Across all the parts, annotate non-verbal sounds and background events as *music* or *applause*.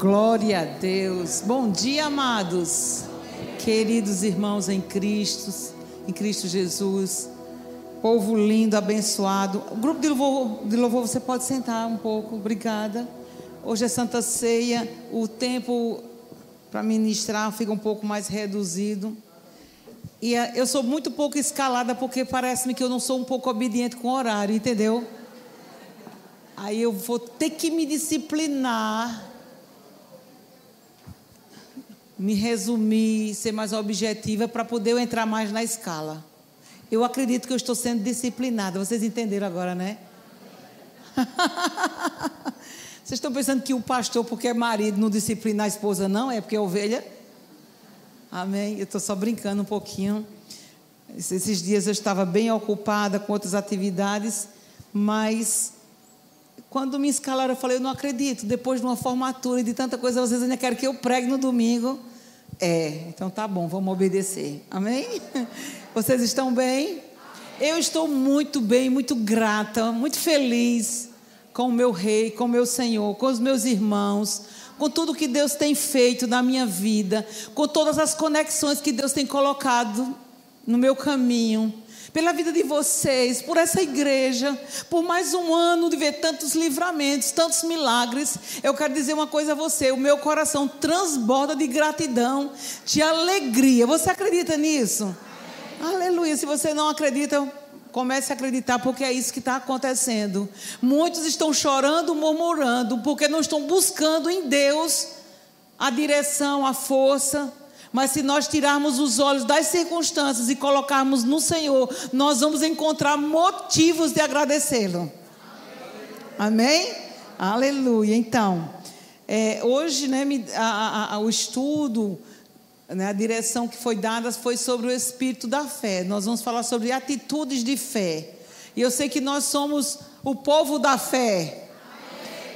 Glória a Deus. Bom dia, amados. Queridos irmãos em Cristo, em Cristo Jesus. Povo lindo, abençoado. O grupo de louvor, de louvor, você pode sentar um pouco. Obrigada. Hoje é Santa Ceia. O tempo para ministrar fica um pouco mais reduzido. E eh, eu sou muito pouco escalada porque parece-me que eu não sou um pouco obediente com o horário, entendeu? Aí eu vou ter que me disciplinar me resumir, ser mais objetiva para poder eu entrar mais na escala. Eu acredito que eu estou sendo disciplinada. Vocês entenderam agora, né? *laughs* Vocês estão pensando que o pastor, porque é marido, não disciplina a esposa, não? É porque é ovelha? Amém? Eu estou só brincando um pouquinho. Esses dias eu estava bem ocupada com outras atividades, mas quando me escalaram, eu falei: eu não acredito. Depois de uma formatura e de tanta coisa, vocês ainda querem que eu pregue no domingo. É, então tá bom, vamos obedecer. Amém? *laughs* Vocês estão bem? Eu estou muito bem, muito grata, muito feliz com o meu rei, com o meu Senhor, com os meus irmãos, com tudo que Deus tem feito na minha vida, com todas as conexões que Deus tem colocado no meu caminho pela vida de vocês, por essa igreja, por mais um ano de ver tantos livramentos, tantos milagres. Eu quero dizer uma coisa a você: o meu coração transborda de gratidão, de alegria. Você acredita nisso? Amém. Aleluia. Se você não acredita, comece a acreditar, porque é isso que está acontecendo. Muitos estão chorando, murmurando, porque não estão buscando em Deus a direção, a força mas se nós tirarmos os olhos das circunstâncias e colocarmos no Senhor, nós vamos encontrar motivos de agradecê-lo. Amém? Aleluia. Então, é, hoje, né, a, a, o estudo, né, a direção que foi dada foi sobre o espírito da fé. Nós vamos falar sobre atitudes de fé. E eu sei que nós somos o povo da fé.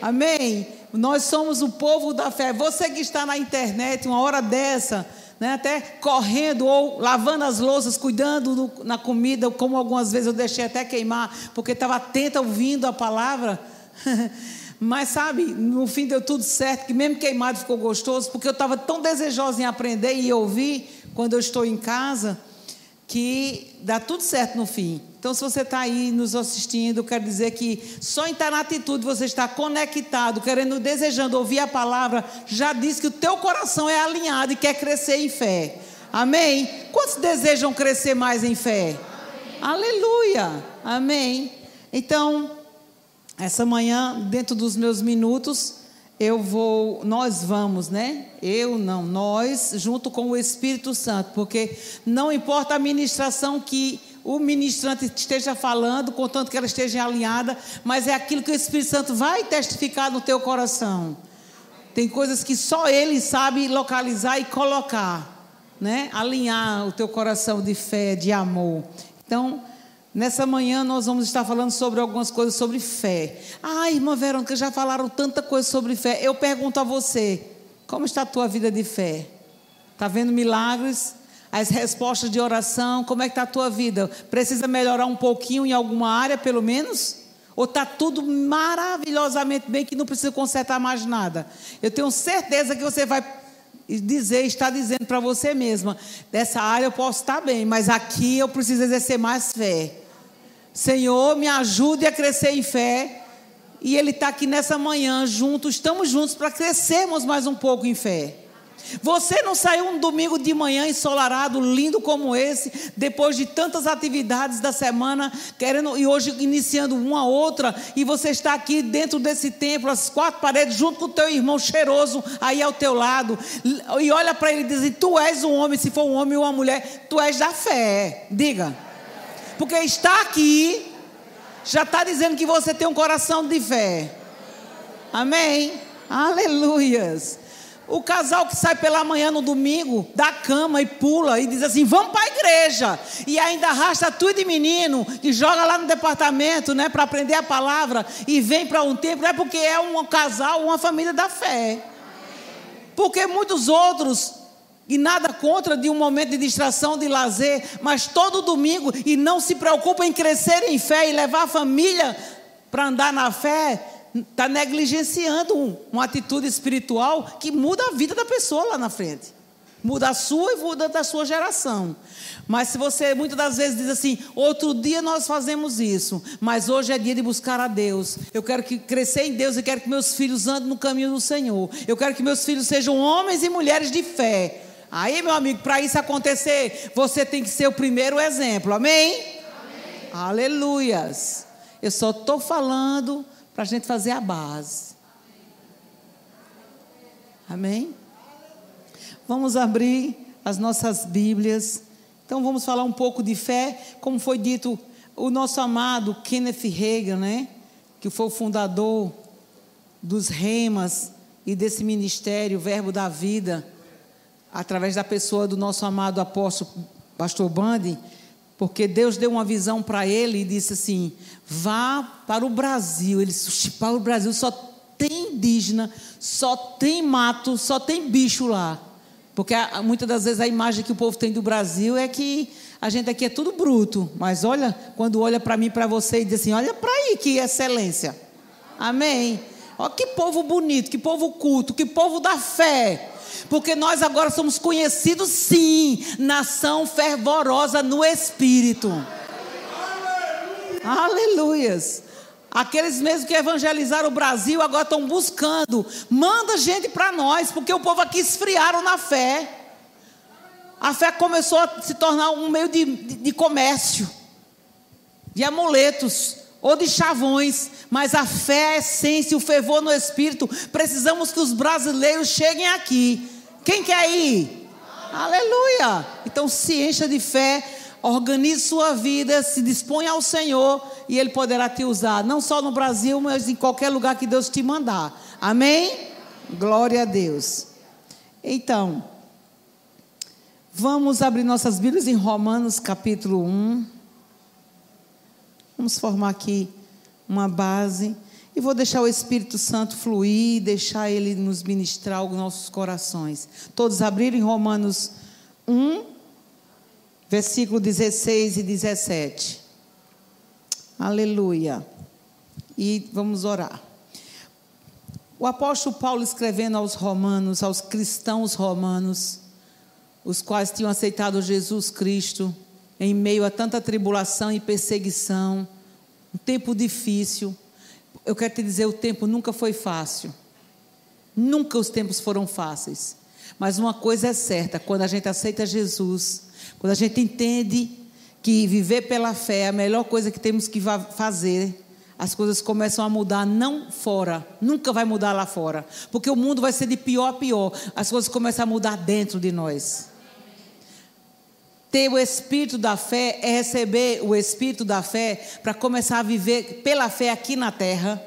Amém? Amém? Nós somos o povo da fé. Você que está na internet, uma hora dessa né, até correndo ou lavando as louças, cuidando do, na comida, como algumas vezes eu deixei até queimar, porque estava atenta ouvindo a palavra. *laughs* Mas sabe, no fim deu tudo certo, que mesmo queimado ficou gostoso, porque eu estava tão desejosa em aprender e ouvir quando eu estou em casa, que dá tudo certo no fim. Então, se você está aí nos assistindo, quero dizer que só em estar na atitude você está conectado, querendo, desejando ouvir a palavra, já diz que o teu coração é alinhado e quer crescer em fé. Amém? Quantos desejam crescer mais em fé? Amém. Aleluia! Amém. Então, essa manhã, dentro dos meus minutos, eu vou, nós vamos, né? Eu não, nós, junto com o Espírito Santo, porque não importa a ministração que o ministrante esteja falando, contanto que ela esteja alinhada, mas é aquilo que o Espírito Santo vai testificar no teu coração. Tem coisas que só ele sabe localizar e colocar, né? Alinhar o teu coração de fé, de amor. Então, nessa manhã nós vamos estar falando sobre algumas coisas sobre fé. Ah, irmã Verônica, já falaram tanta coisa sobre fé. Eu pergunto a você, como está a tua vida de fé? Está vendo milagres? as respostas de oração, como é que está a tua vida? Precisa melhorar um pouquinho em alguma área, pelo menos? Ou está tudo maravilhosamente bem que não precisa consertar mais nada? Eu tenho certeza que você vai dizer, está dizendo para você mesma: dessa área eu posso estar bem, mas aqui eu preciso exercer mais fé. Senhor, me ajude a crescer em fé. E Ele está aqui nessa manhã, juntos, estamos juntos para crescermos mais um pouco em fé. Você não saiu um domingo de manhã ensolarado, lindo como esse, depois de tantas atividades da semana, querendo e hoje iniciando uma outra, e você está aqui dentro desse templo, as quatro paredes, junto com o teu irmão cheiroso aí ao teu lado, e olha para ele e diz: Tu és um homem, se for um homem ou uma mulher, tu és da fé. Diga, porque está aqui, já está dizendo que você tem um coração de fé. Amém? Aleluias. O casal que sai pela manhã no domingo da cama e pula e diz assim: vamos para a igreja. E ainda arrasta tudo de menino e joga lá no departamento né, para aprender a palavra e vem para um tempo, é porque é um casal, uma família da fé. Porque muitos outros, e nada contra de um momento de distração, de lazer, mas todo domingo e não se preocupam em crescer em fé e levar a família para andar na fé, está negligenciando uma atitude espiritual que muda a vida da pessoa lá na frente. Muda a sua e muda da sua geração. Mas se você muitas das vezes diz assim, outro dia nós fazemos isso, mas hoje é dia de buscar a Deus. Eu quero que crescer em Deus, eu quero que meus filhos andem no caminho do Senhor. Eu quero que meus filhos sejam homens e mulheres de fé. Aí, meu amigo, para isso acontecer, você tem que ser o primeiro exemplo. Amém? Amém. Aleluias. Eu só estou falando para a gente fazer a base. Amém? Vamos abrir as nossas Bíblias então vamos falar um pouco de fé, como foi dito, o nosso amado Kenneth Reagan, né, que foi o fundador dos remas e desse ministério, Verbo da Vida, através da pessoa do nosso amado apóstolo pastor Bandi, porque Deus deu uma visão para ele e disse assim: vá para o Brasil. Ele disse: para o Brasil só tem indígena, só tem mato, só tem bicho lá. Porque muitas das vezes a imagem que o povo tem do Brasil é que a gente aqui é tudo bruto. Mas olha, quando olha para mim, para você e diz assim: olha para aí que excelência. Amém. Olha que povo bonito, que povo culto, que povo da fé. Porque nós agora somos conhecidos, sim, nação fervorosa no espírito. Aleluia. Aleluias. Aqueles mesmos que evangelizaram o Brasil agora estão buscando. Manda gente para nós, porque o povo aqui esfriaram na fé. A fé começou a se tornar um meio de, de, de comércio, de amuletos ou de chavões, mas a fé, a essência, o fervor no espírito, precisamos que os brasileiros cheguem aqui. Quem quer ir? Aleluia! Então se encha de fé, organize sua vida, se disponha ao Senhor e Ele poderá te usar, não só no Brasil, mas em qualquer lugar que Deus te mandar. Amém? Glória a Deus. Então, vamos abrir nossas Bíblias em Romanos capítulo 1. Vamos formar aqui uma base. E vou deixar o Espírito Santo fluir, deixar ele nos ministrar os nossos corações. Todos abrirem Romanos 1, versículo 16 e 17. Aleluia. E vamos orar. O apóstolo Paulo escrevendo aos romanos, aos cristãos romanos, os quais tinham aceitado Jesus Cristo em meio a tanta tribulação e perseguição, um tempo difícil. Eu quero te dizer, o tempo nunca foi fácil. Nunca os tempos foram fáceis. Mas uma coisa é certa, quando a gente aceita Jesus, quando a gente entende que viver pela fé é a melhor coisa que temos que fazer, as coisas começam a mudar não fora, nunca vai mudar lá fora, porque o mundo vai ser de pior a pior. As coisas começam a mudar dentro de nós. Ter o espírito da fé é receber o espírito da fé para começar a viver pela fé aqui na terra,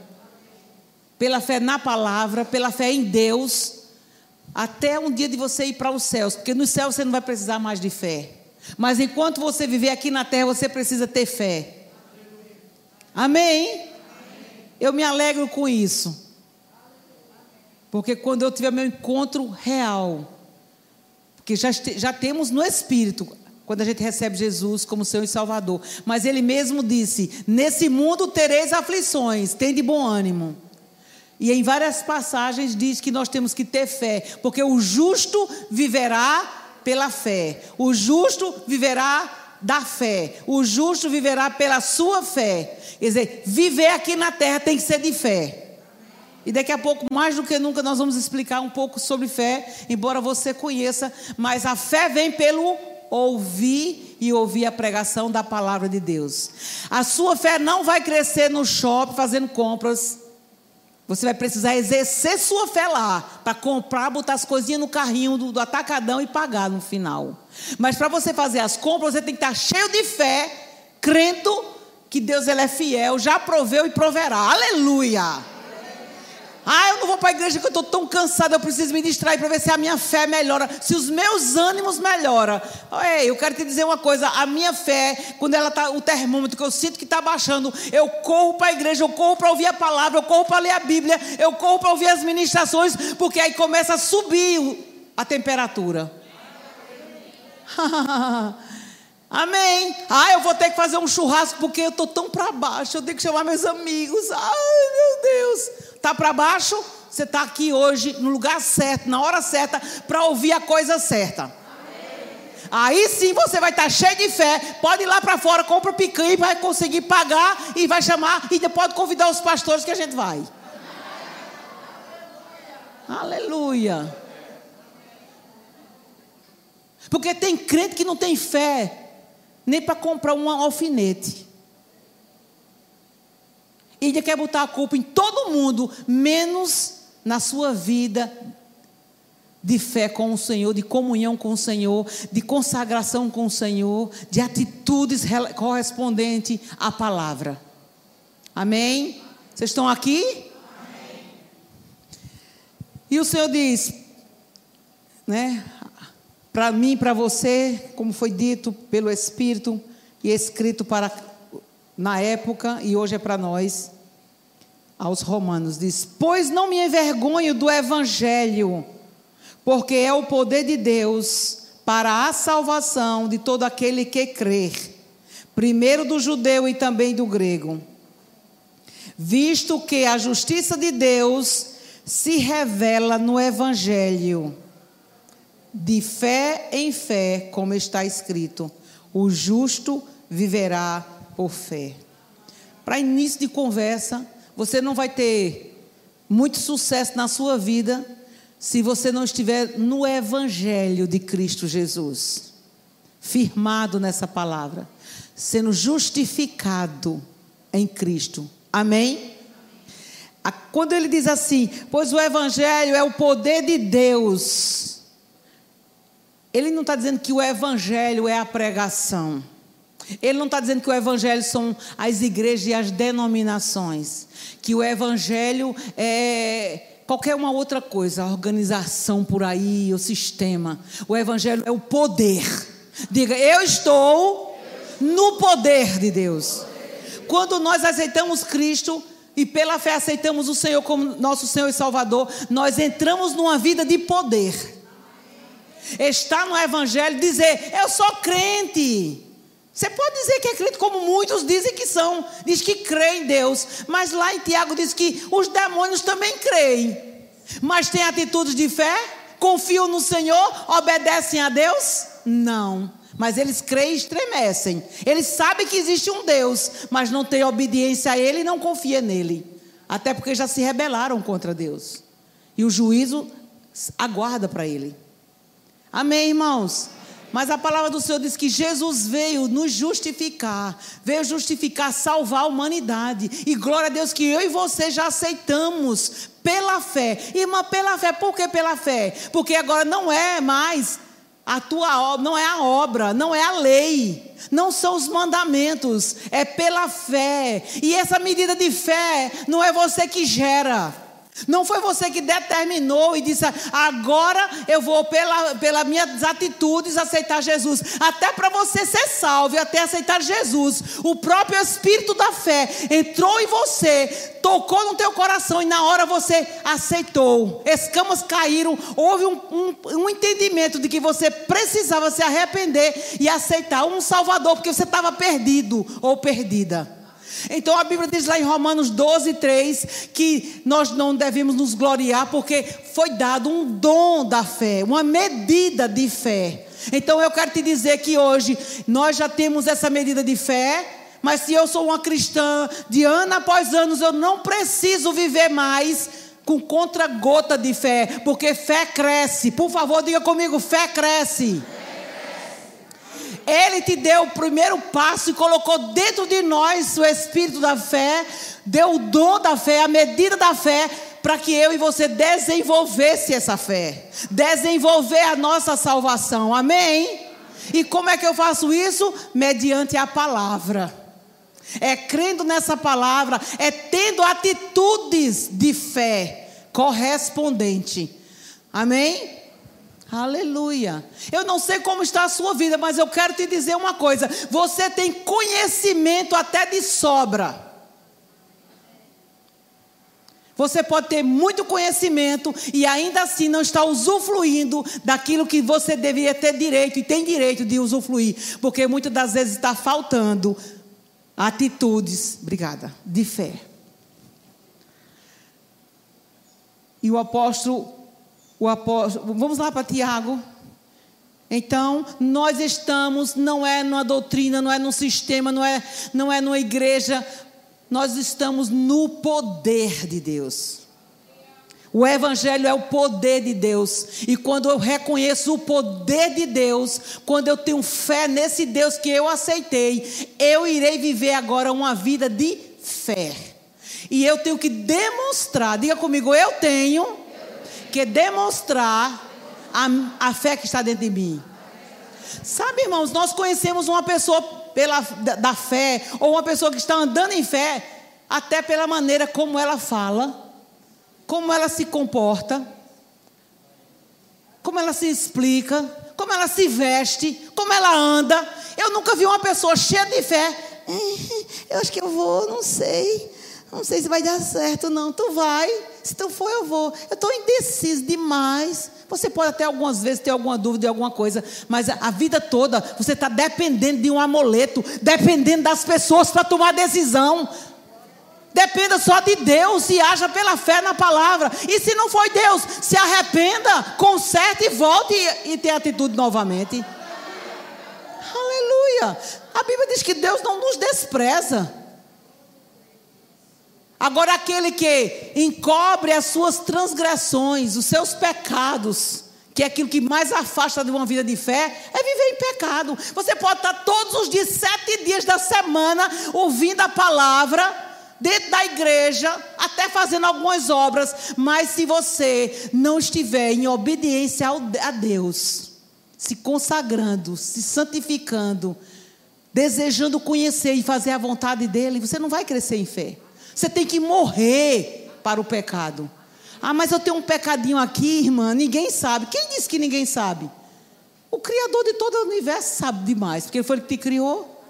pela fé na palavra, pela fé em Deus até um dia de você ir para os céus, porque no céu você não vai precisar mais de fé. Mas enquanto você viver aqui na terra, você precisa ter fé. Amém? Eu me alegro com isso. Porque quando eu tiver meu encontro real, porque já, já temos no Espírito, quando a gente recebe Jesus como Senhor e Salvador. Mas Ele mesmo disse: Nesse mundo tereis aflições, tem de bom ânimo. E em várias passagens diz que nós temos que ter fé, porque o justo viverá pela fé. O justo viverá da fé. O justo viverá pela sua fé. Quer dizer, viver aqui na terra tem que ser de fé. E daqui a pouco, mais do que nunca, nós vamos explicar um pouco sobre fé, embora você conheça, mas a fé vem pelo ouvir e ouvir a pregação da palavra de Deus. A sua fé não vai crescer no shopping fazendo compras. Você vai precisar exercer sua fé lá para comprar, botar as coisinhas no carrinho do, do atacadão e pagar no final. Mas para você fazer as compras, você tem que estar cheio de fé, crendo que Deus ele é fiel, já proveu e proverá. Aleluia! Ah, eu não vou para a igreja que eu estou tão cansado, eu preciso me distrair para ver se a minha fé melhora, se os meus ânimos melhoram. Ei, eu quero te dizer uma coisa: a minha fé, quando ela está, o termômetro que eu sinto que está baixando, eu corro para a igreja, eu corro para ouvir a palavra, eu corro para ler a Bíblia, eu corro para ouvir as ministrações, porque aí começa a subir a temperatura. *laughs* Amém. Ah, eu vou ter que fazer um churrasco porque eu estou tão para baixo. Eu tenho que chamar meus amigos. Ai, meu Deus. Está para baixo? Você está aqui hoje no lugar certo, na hora certa, para ouvir a coisa certa. Aí sim você vai estar tá cheio de fé. Pode ir lá para fora, compra o picanha e vai conseguir pagar e vai chamar e pode convidar os pastores que a gente vai. Aleluia. Porque tem crente que não tem fé nem para comprar um alfinete. E ele quer botar a culpa em todo mundo, menos na sua vida de fé com o Senhor, de comunhão com o Senhor, de consagração com o Senhor, de atitudes correspondentes à palavra. Amém? Vocês estão aqui? Amém. E o Senhor diz, né? Para mim, para você, como foi dito pelo Espírito e escrito para na época e hoje é para nós, aos Romanos, diz: Pois não me envergonho do Evangelho, porque é o poder de Deus para a salvação de todo aquele que crer, primeiro do judeu e também do grego. Visto que a justiça de Deus se revela no Evangelho, de fé em fé, como está escrito: o justo viverá por fé. Para início de conversa, você não vai ter muito sucesso na sua vida se você não estiver no Evangelho de Cristo Jesus, firmado nessa palavra, sendo justificado em Cristo. Amém? Quando ele diz assim, pois o Evangelho é o poder de Deus, ele não está dizendo que o Evangelho é a pregação. Ele não está dizendo que o Evangelho são as igrejas e as denominações. Que o Evangelho é qualquer uma outra coisa, a organização por aí, o sistema. O Evangelho é o poder. Diga, eu estou no poder de Deus. Quando nós aceitamos Cristo e pela fé aceitamos o Senhor como nosso Senhor e Salvador, nós entramos numa vida de poder. Está no Evangelho dizer, eu sou crente. Você pode dizer que é crente, como muitos dizem que são, diz que crê em Deus, mas lá em Tiago diz que os demônios também creem, mas têm atitudes de fé, confiam no Senhor, obedecem a Deus? Não, mas eles creem e estremecem. Eles sabem que existe um Deus, mas não têm obediência a Ele e não confiam nele, até porque já se rebelaram contra Deus, e o juízo aguarda para Ele. Amém, irmãos? Mas a palavra do Senhor diz que Jesus veio nos justificar, veio justificar, salvar a humanidade. E glória a Deus que eu e você já aceitamos pela fé. Irmã, pela fé, por que pela fé? Porque agora não é mais a tua obra, não é a obra, não é a lei, não são os mandamentos, é pela fé. E essa medida de fé não é você que gera. Não foi você que determinou e disse, agora eu vou, pela, pelas minhas atitudes, aceitar Jesus. Até para você ser salvo, até aceitar Jesus, o próprio Espírito da fé entrou em você, tocou no teu coração e na hora você aceitou. Escamas caíram, houve um, um, um entendimento de que você precisava se arrepender e aceitar um Salvador, porque você estava perdido ou perdida. Então a Bíblia diz lá em Romanos 12, 3 que nós não devemos nos gloriar porque foi dado um dom da fé, uma medida de fé. Então eu quero te dizer que hoje nós já temos essa medida de fé, mas se eu sou uma cristã de ano após ano, eu não preciso viver mais com contra-gota de fé, porque fé cresce. Por favor, diga comigo: fé cresce. Ele te deu o primeiro passo e colocou dentro de nós o espírito da fé, deu o dom da fé, a medida da fé, para que eu e você desenvolvesse essa fé, desenvolver a nossa salvação. Amém? E como é que eu faço isso? Mediante a palavra. É crendo nessa palavra, é tendo atitudes de fé correspondente. Amém? Aleluia. Eu não sei como está a sua vida, mas eu quero te dizer uma coisa: você tem conhecimento até de sobra. Você pode ter muito conhecimento e ainda assim não está usufruindo daquilo que você deveria ter direito e tem direito de usufruir, porque muitas das vezes está faltando atitudes, obrigada, de fé. E o apóstolo, o apóstolo, vamos lá para Tiago. Então, nós estamos, não é numa doutrina, não é num sistema, não é, não é numa igreja, nós estamos no poder de Deus. O Evangelho é o poder de Deus. E quando eu reconheço o poder de Deus, quando eu tenho fé nesse Deus que eu aceitei, eu irei viver agora uma vida de fé. E eu tenho que demonstrar, diga comigo, eu tenho que demonstrar a, a fé que está dentro de mim. Sabe, irmãos, nós conhecemos uma pessoa pela, da, da fé, ou uma pessoa que está andando em fé, até pela maneira como ela fala como ela se comporta, como ela se explica, como ela se veste, como ela anda. Eu nunca vi uma pessoa cheia de fé. *laughs* Eu acho que eu vou, não sei. Não sei se vai dar certo, não. Tu vai. Se tu for, eu vou. Eu estou indeciso demais. Você pode até algumas vezes ter alguma dúvida de alguma coisa, mas a vida toda você está dependendo de um amuleto, dependendo das pessoas para tomar decisão. Dependa só de Deus e haja pela fé na palavra. E se não foi Deus, se arrependa, conserte e volte e, e tenha atitude novamente. Aleluia. A Bíblia diz que Deus não nos despreza. Agora, aquele que encobre as suas transgressões, os seus pecados, que é aquilo que mais afasta de uma vida de fé, é viver em pecado. Você pode estar todos os dias, sete dias da semana, ouvindo a palavra dentro da igreja, até fazendo algumas obras, mas se você não estiver em obediência a Deus, se consagrando, se santificando, desejando conhecer e fazer a vontade dele, você não vai crescer em fé. Você tem que morrer para o pecado. Ah, mas eu tenho um pecadinho aqui, irmã, ninguém sabe. Quem disse que ninguém sabe? O Criador de todo o universo sabe demais, porque ele foi ele que te criou.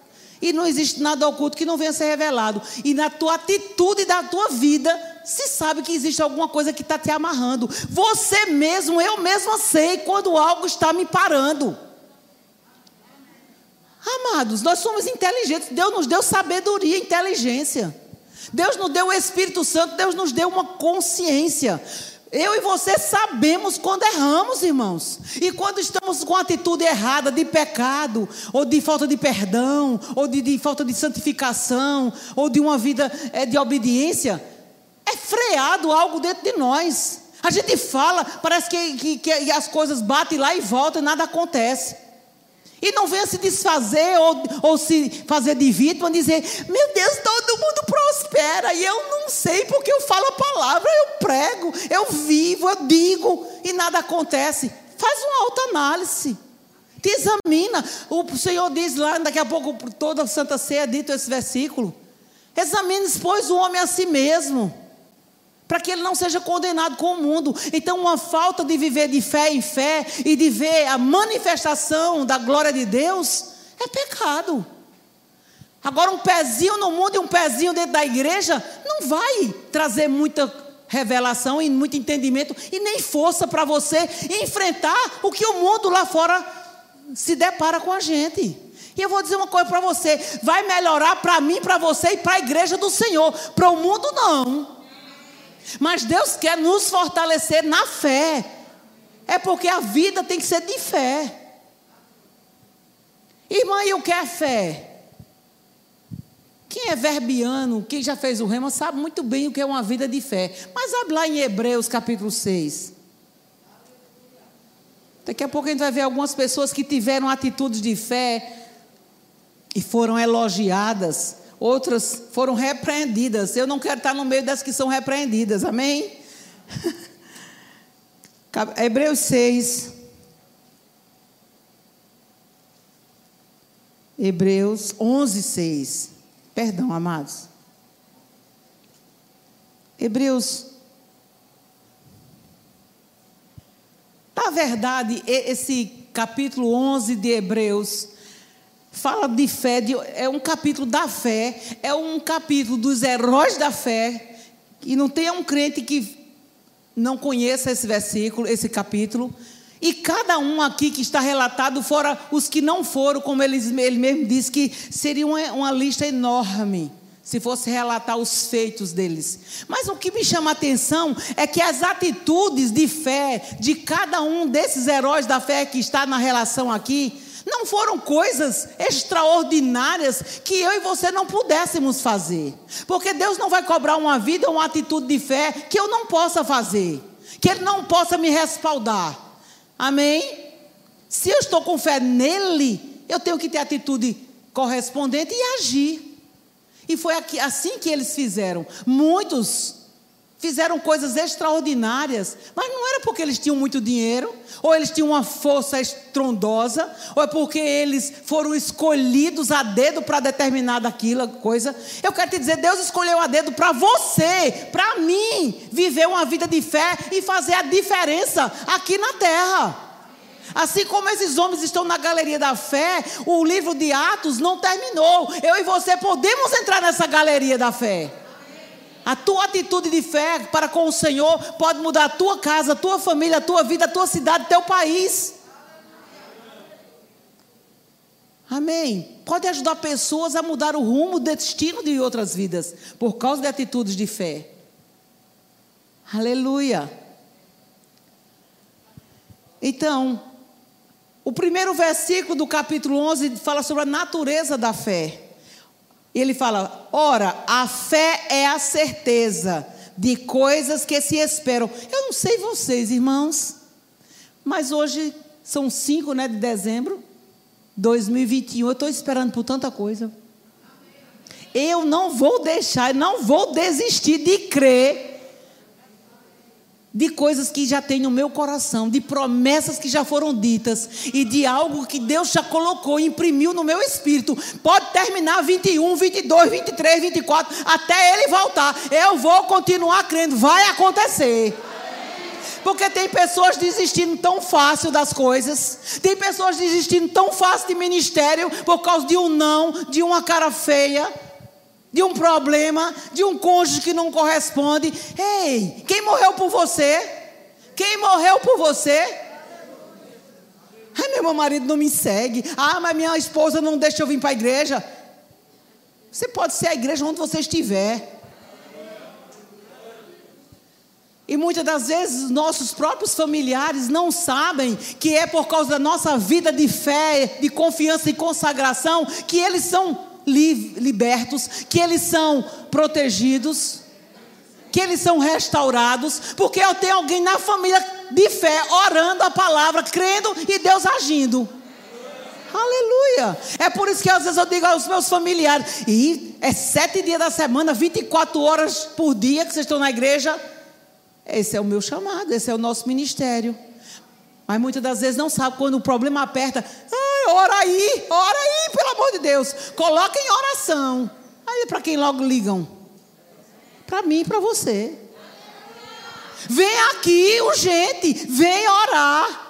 E não existe nada oculto que não venha a ser revelado. E na tua atitude da tua vida, se sabe que existe alguma coisa que está te amarrando. Você mesmo, eu mesmo sei quando algo está me parando. Amados, nós somos inteligentes. Deus nos deu sabedoria inteligência. Deus nos deu o Espírito Santo, Deus nos deu uma consciência. Eu e você sabemos quando erramos, irmãos. E quando estamos com atitude errada de pecado, ou de falta de perdão, ou de, de falta de santificação, ou de uma vida é, de obediência, é freado algo dentro de nós. A gente fala, parece que, que, que as coisas batem lá e voltam e nada acontece. E não venha se desfazer ou, ou se fazer de vítima, dizer: Meu Deus, todo mundo prospera. E eu não sei porque eu falo a palavra, eu prego, eu vivo, eu digo e nada acontece. Faz uma autoanálise. Te examina. O Senhor diz lá, daqui a pouco, toda a Santa Ceia, é dito esse versículo. Examine, pois, o homem a si mesmo para que ele não seja condenado com o mundo. Então, uma falta de viver de fé em fé e de ver a manifestação da glória de Deus é pecado. Agora, um pezinho no mundo e um pezinho dentro da igreja não vai trazer muita revelação e muito entendimento e nem força para você enfrentar o que o mundo lá fora se depara com a gente. E eu vou dizer uma coisa para você: vai melhorar para mim, para você e para a igreja do Senhor. Para o mundo, não. Mas Deus quer nos fortalecer na fé. É porque a vida tem que ser de fé. Irmã, e o que é fé? Quem é verbiano, quem já fez o rema, sabe muito bem o que é uma vida de fé. Mas abre lá em Hebreus capítulo 6. Daqui a pouco a gente vai ver algumas pessoas que tiveram atitudes de fé e foram elogiadas outras foram repreendidas. Eu não quero estar no meio das que são repreendidas, amém? *laughs* Hebreus 6. Hebreus 11, 6. Perdão, amados. Hebreus. Na verdade, esse capítulo 11 de Hebreus fala de fé, de, é um capítulo da fé, é um capítulo dos heróis da fé. E não tem um crente que não conheça esse versículo, esse capítulo. E cada um aqui que está relatado, fora os que não foram, como ele, ele mesmo disse, que seria uma, uma lista enorme. se fosse relatar os feitos deles. Mas o que me chama a atenção é que as atitudes de fé de cada um desses heróis da fé que está na relação aqui, não foram coisas extraordinárias que eu e você não pudéssemos fazer. Porque Deus não vai cobrar uma vida, uma atitude de fé que eu não possa fazer, que Ele não possa me respaldar. Amém? Se eu estou com fé nele, eu tenho que ter atitude correspondente e agir. E foi assim que eles fizeram. Muitos fizeram coisas extraordinárias, mas não era porque eles tinham muito dinheiro, ou eles tinham uma força estrondosa, ou é porque eles foram escolhidos a dedo para determinada aquilo, coisa. Eu quero te dizer, Deus escolheu a dedo para você, para mim, viver uma vida de fé e fazer a diferença aqui na terra. Assim como esses homens estão na galeria da fé, o livro de Atos não terminou. Eu e você podemos entrar nessa galeria da fé. A tua atitude de fé para com o Senhor pode mudar a tua casa, a tua família, a tua vida, a tua cidade, teu país. Amém. Pode ajudar pessoas a mudar o rumo, o destino de outras vidas, por causa de atitudes de fé. Aleluia. Então, o primeiro versículo do capítulo 11 fala sobre a natureza da fé. Ele fala: ora, a fé é a certeza de coisas que se esperam. Eu não sei vocês, irmãos, mas hoje são 5 né, de dezembro de 2021. Eu estou esperando por tanta coisa. Eu não vou deixar, não vou desistir de crer de coisas que já tem no meu coração, de promessas que já foram ditas e de algo que Deus já colocou, imprimiu no meu espírito. Pode terminar 21, 22, 23, 24, até ele voltar. Eu vou continuar crendo, vai acontecer. Porque tem pessoas desistindo tão fácil das coisas, tem pessoas desistindo tão fácil de ministério por causa de um não, de uma cara feia de um problema, de um cônjuge que não corresponde. Ei, quem morreu por você? Quem morreu por você? Ai, meu marido não me segue. Ah, mas minha esposa não deixa eu vir para a igreja. Você pode ser a igreja onde você estiver. E muitas das vezes nossos próprios familiares não sabem que é por causa da nossa vida de fé, de confiança e consagração que eles são libertos, que eles são protegidos, que eles são restaurados, porque eu tenho alguém na família de fé orando a palavra, crendo e Deus agindo. Aleluia. É por isso que às vezes eu digo aos meus familiares, e é sete dias da semana, 24 horas por dia que vocês estão na igreja. Esse é o meu chamado, esse é o nosso ministério. Mas muitas das vezes não sabe quando o problema aperta. Ai, ora aí, ora aí, pelo amor de Deus. Coloca em oração. Aí para quem logo ligam? Para mim e para você. Vem aqui, urgente, vem orar.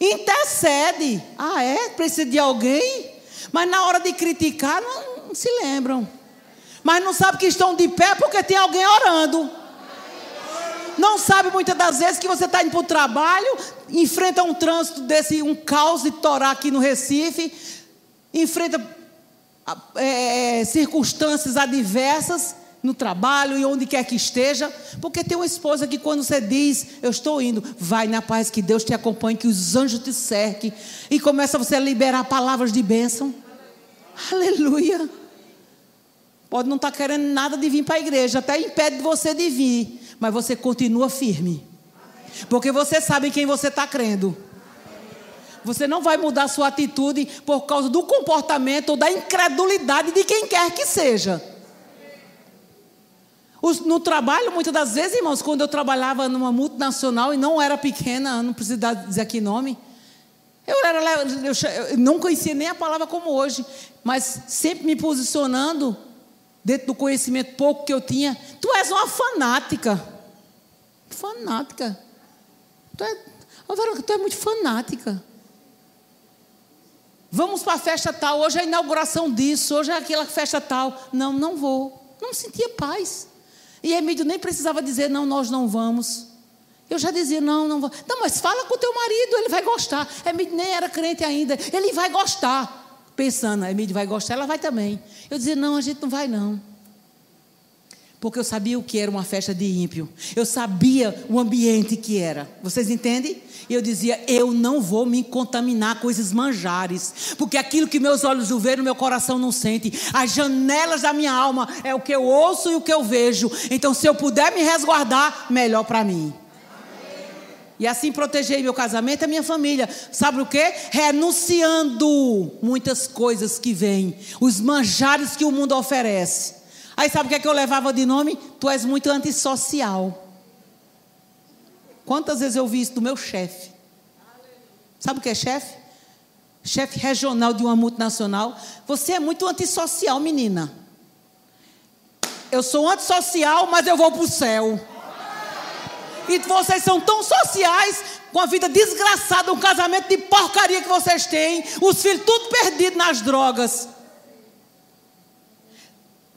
Intercede. Ah, é? Precisa de alguém? Mas na hora de criticar, não, não se lembram. Mas não sabe que estão de pé porque tem alguém orando. Não sabe muitas das vezes que você está indo para o trabalho, enfrenta um trânsito desse, um caos de Torá aqui no Recife, enfrenta é, circunstâncias adversas no trabalho e onde quer que esteja, porque tem uma esposa que quando você diz, eu estou indo, vai na paz, que Deus te acompanhe, que os anjos te cerquem, e começa você a liberar palavras de bênção. Aleluia. Pode não estar tá querendo nada de vir para a igreja, até impede você de vir mas você continua firme. Porque você sabe em quem você está crendo. Você não vai mudar sua atitude por causa do comportamento ou da incredulidade de quem quer que seja. No trabalho, muitas das vezes, irmãos, quando eu trabalhava numa multinacional e não era pequena, não precisa dizer aqui nome, eu, era, eu não conhecia nem a palavra como hoje, mas sempre me posicionando dentro do conhecimento pouco que eu tinha, tu és uma fanática. Fanática. Tu é, oh, tu é muito fanática. Vamos para a festa tal, hoje é a inauguração disso, hoje é aquela festa tal. Não, não vou. Não sentia paz. E Emílio nem precisava dizer, não, nós não vamos. Eu já dizia, não, não vou. Não, mas fala com o teu marido, ele vai gostar. Emílio nem era crente ainda, ele vai gostar. Pensando, a Emília vai gostar, ela vai também. Eu dizia, não, a gente não vai não. Porque eu sabia o que era uma festa de ímpio. Eu sabia o ambiente que era. Vocês entendem? E eu dizia, eu não vou me contaminar com esses manjares. Porque aquilo que meus olhos veem, meu coração não sente. As janelas da minha alma é o que eu ouço e o que eu vejo. Então, se eu puder me resguardar, melhor para mim. E assim proteger meu casamento e a minha família. Sabe o que? Renunciando muitas coisas que vêm. Os manjares que o mundo oferece. Aí sabe o que, é que eu levava de nome? Tu és muito antissocial. Quantas vezes eu vi isso do meu chefe? Sabe o que é chefe? Chefe regional de uma multinacional. Você é muito antissocial, menina. Eu sou antissocial, mas eu vou para o céu. E vocês são tão sociais, com a vida desgraçada, um casamento de porcaria que vocês têm, os filhos tudo perdidos nas drogas.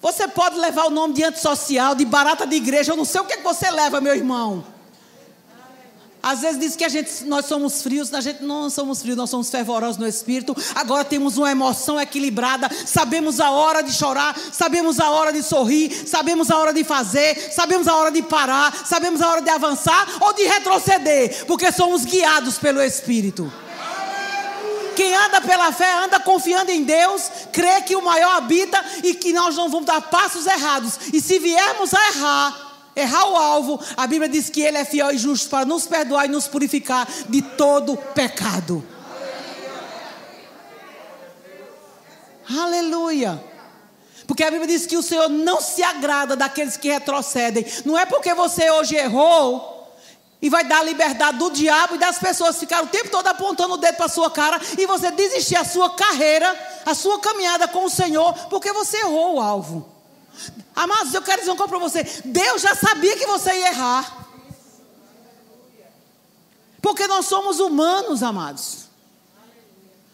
Você pode levar o nome de antissocial, de barata de igreja, eu não sei o que, é que você leva, meu irmão. Às vezes diz que a gente, nós somos frios, a gente não somos frios, nós somos fervorosos no espírito. Agora temos uma emoção equilibrada, sabemos a hora de chorar, sabemos a hora de sorrir, sabemos a hora de fazer, sabemos a hora de parar, sabemos a hora de avançar ou de retroceder, porque somos guiados pelo espírito. Quem anda pela fé anda confiando em Deus, crê que o maior habita e que nós não vamos dar passos errados. E se viermos a errar, errar o alvo, a Bíblia diz que Ele é fiel e justo para nos perdoar e nos purificar de todo pecado. Aleluia. Porque a Bíblia diz que o Senhor não se agrada daqueles que retrocedem. Não é porque você hoje errou e vai dar a liberdade do diabo e das pessoas ficar o tempo todo apontando o dedo para a sua cara e você desistir a sua carreira, a sua caminhada com o Senhor, porque você errou o alvo. Amados, eu quero dizer uma coisa para você: Deus já sabia que você ia errar. Porque nós somos humanos, amados.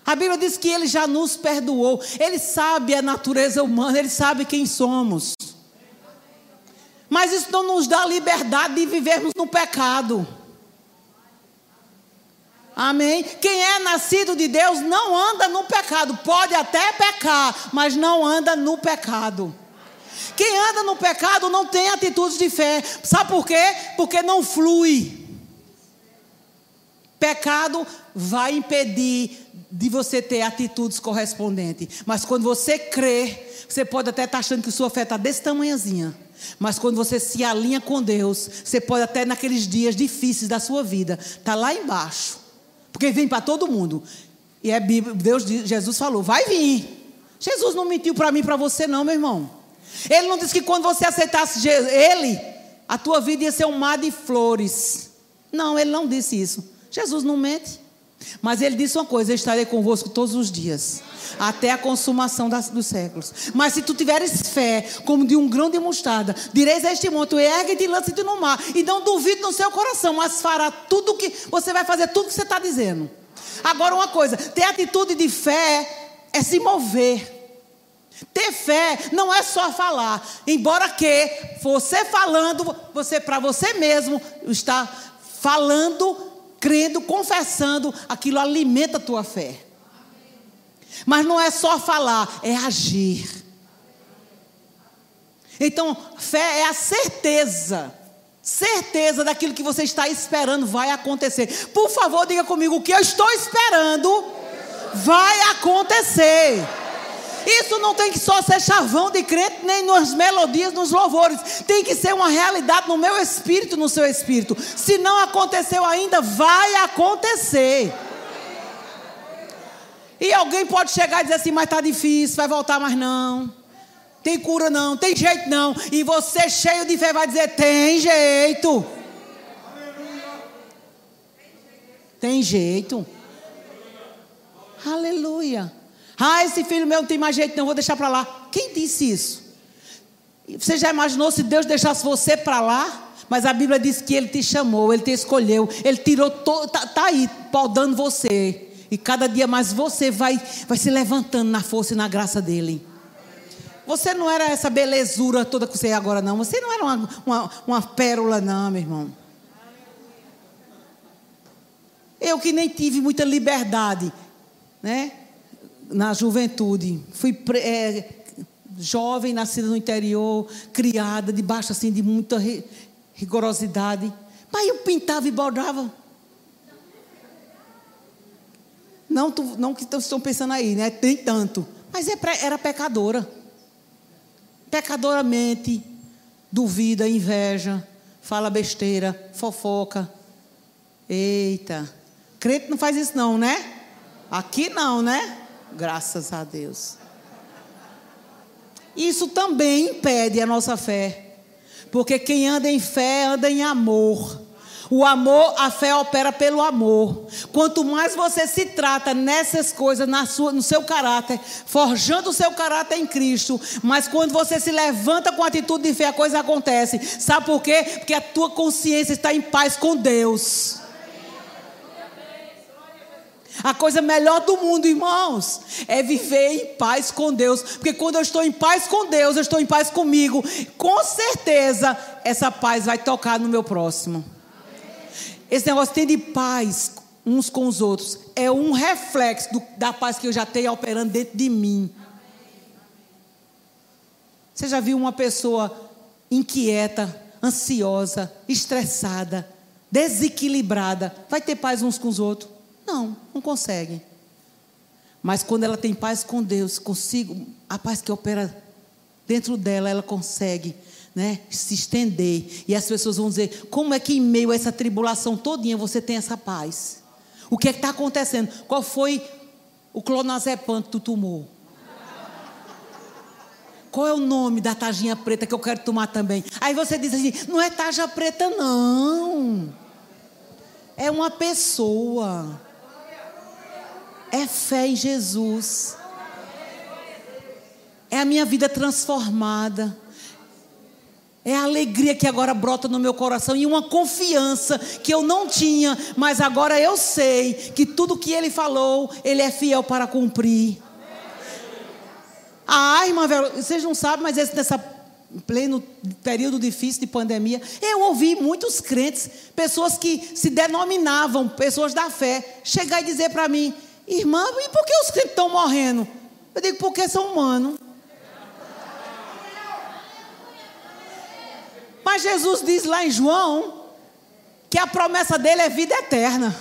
A Bíblia diz que Ele já nos perdoou. Ele sabe a natureza humana, Ele sabe quem somos. Mas isso não nos dá liberdade de vivermos no pecado. Amém? Quem é nascido de Deus não anda no pecado. Pode até pecar, mas não anda no pecado. Quem anda no pecado não tem atitudes de fé. Sabe por quê? Porque não flui. Pecado vai impedir de você ter atitudes correspondentes. Mas quando você crê, você pode até estar achando que sua fé está desse tamanhozinha. Mas quando você se alinha com Deus, você pode até naqueles dias difíceis da sua vida, tá lá embaixo. Porque vem para todo mundo. E é Deus, Jesus falou, vai vir. Jesus não mentiu para mim, para você não, meu irmão. Ele não disse que quando você aceitasse Ele, a tua vida ia ser um mar de flores. Não, Ele não disse isso. Jesus não mente. Mas Ele disse uma coisa: Eu estarei convosco todos os dias, até a consumação das, dos séculos. Mas se tu tiveres fé, como de um grão de mostarda, direis a este monte: ergue-te e lança-te no mar. E não duvide no seu coração, mas fará tudo que. Você vai fazer tudo que você está dizendo. Agora, uma coisa: ter atitude de fé é se mover. Ter fé não é só falar, embora que você falando, você para você mesmo está falando, crendo, confessando, aquilo alimenta a tua fé. Mas não é só falar, é agir. Então, fé é a certeza, certeza daquilo que você está esperando vai acontecer. Por favor, diga comigo, o que eu estou esperando vai acontecer. Isso não tem que só ser chavão de crente, nem nas melodias, nos louvores. Tem que ser uma realidade no meu espírito, no seu espírito. Se não aconteceu ainda, vai acontecer. E alguém pode chegar e dizer assim, mas está difícil, vai voltar mais não. Tem cura não, tem jeito não. E você cheio de fé vai dizer, tem jeito. Tem jeito. Aleluia. Ah, esse filho meu não tem mais jeito, não, vou deixar para lá. Quem disse isso? Você já imaginou se Deus deixasse você para lá? Mas a Bíblia diz que Ele te chamou, Ele te escolheu, Ele tirou todo, tá, tá aí, podando você. E cada dia mais você vai, vai se levantando na força e na graça dEle. Você não era essa belezura toda que você é agora, não. Você não era uma, uma, uma pérola, não, meu irmão. Eu que nem tive muita liberdade, né? Na juventude. Fui é, jovem, nascida no interior, criada debaixo assim de muita rigorosidade. Mas eu pintava e bordava. Não, tu, não que estão pensando aí, né? Tem tanto. Mas é era pecadora. Pecadoramente, duvida, inveja, fala besteira, fofoca. Eita. Crente não faz isso não, né? Aqui não, né? Graças a Deus. Isso também impede a nossa fé. Porque quem anda em fé anda em amor. O amor, a fé opera pelo amor. Quanto mais você se trata nessas coisas, na sua, no seu caráter, forjando o seu caráter em Cristo, mas quando você se levanta com atitude de fé, a coisa acontece. Sabe por quê? Porque a tua consciência está em paz com Deus. A coisa melhor do mundo, irmãos, é viver em paz com Deus. Porque quando eu estou em paz com Deus, eu estou em paz comigo. Com certeza, essa paz vai tocar no meu próximo. Esse negócio de ter paz uns com os outros é um reflexo do, da paz que eu já tenho operando dentro de mim. Você já viu uma pessoa inquieta, ansiosa, estressada, desequilibrada? Vai ter paz uns com os outros? Não, não consegue. Mas quando ela tem paz com Deus, consigo, a paz que opera dentro dela, ela consegue né, se estender. E as pessoas vão dizer: como é que em meio a essa tribulação todinha você tem essa paz? O que é está acontecendo? Qual foi o clonazepam que tu tomou? Qual é o nome da tajinha preta que eu quero tomar também? Aí você diz assim: não é taja preta, não. É uma pessoa é fé em Jesus. É a minha vida transformada. É a alegria que agora brota no meu coração e uma confiança que eu não tinha, mas agora eu sei que tudo que ele falou, ele é fiel para cumprir. Ah, irmã Vera, vocês não sabem, mas esse nessa pleno período difícil de pandemia, eu ouvi muitos crentes, pessoas que se denominavam pessoas da fé, chegar e dizer para mim: Irmã, e por que os crentes estão morrendo? Eu digo, porque são humanos. Mas Jesus diz lá em João que a promessa dele é vida eterna.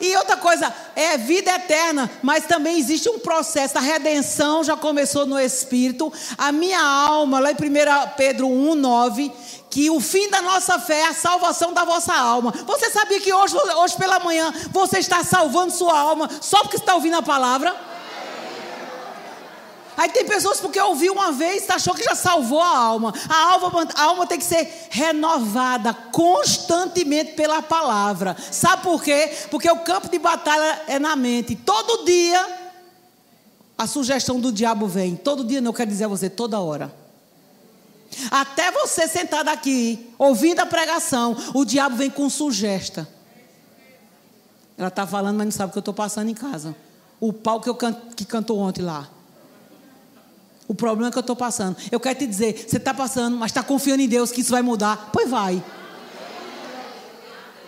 E outra coisa, é vida eterna, mas também existe um processo. A redenção já começou no Espírito. A minha alma, lá em 1 Pedro 1, 9, que o fim da nossa fé é a salvação da vossa alma. Você sabia que hoje, hoje pela manhã você está salvando sua alma só porque está ouvindo a palavra? Aí tem pessoas porque ouviu uma vez, achou que já salvou a alma. A alma, a alma tem que ser renovada constantemente pela palavra. Sabe por quê? Porque o campo de batalha é na mente. Todo dia a sugestão do diabo vem. Todo dia, não quero dizer a você, toda hora. Até você sentado aqui, ouvindo a pregação, o diabo vem com sugesta. Ela está falando, mas não sabe o que eu estou passando em casa. O pau que, eu can, que cantou ontem lá. O problema é que eu estou passando. Eu quero te dizer, você está passando, mas está confiando em Deus que isso vai mudar. Pois vai.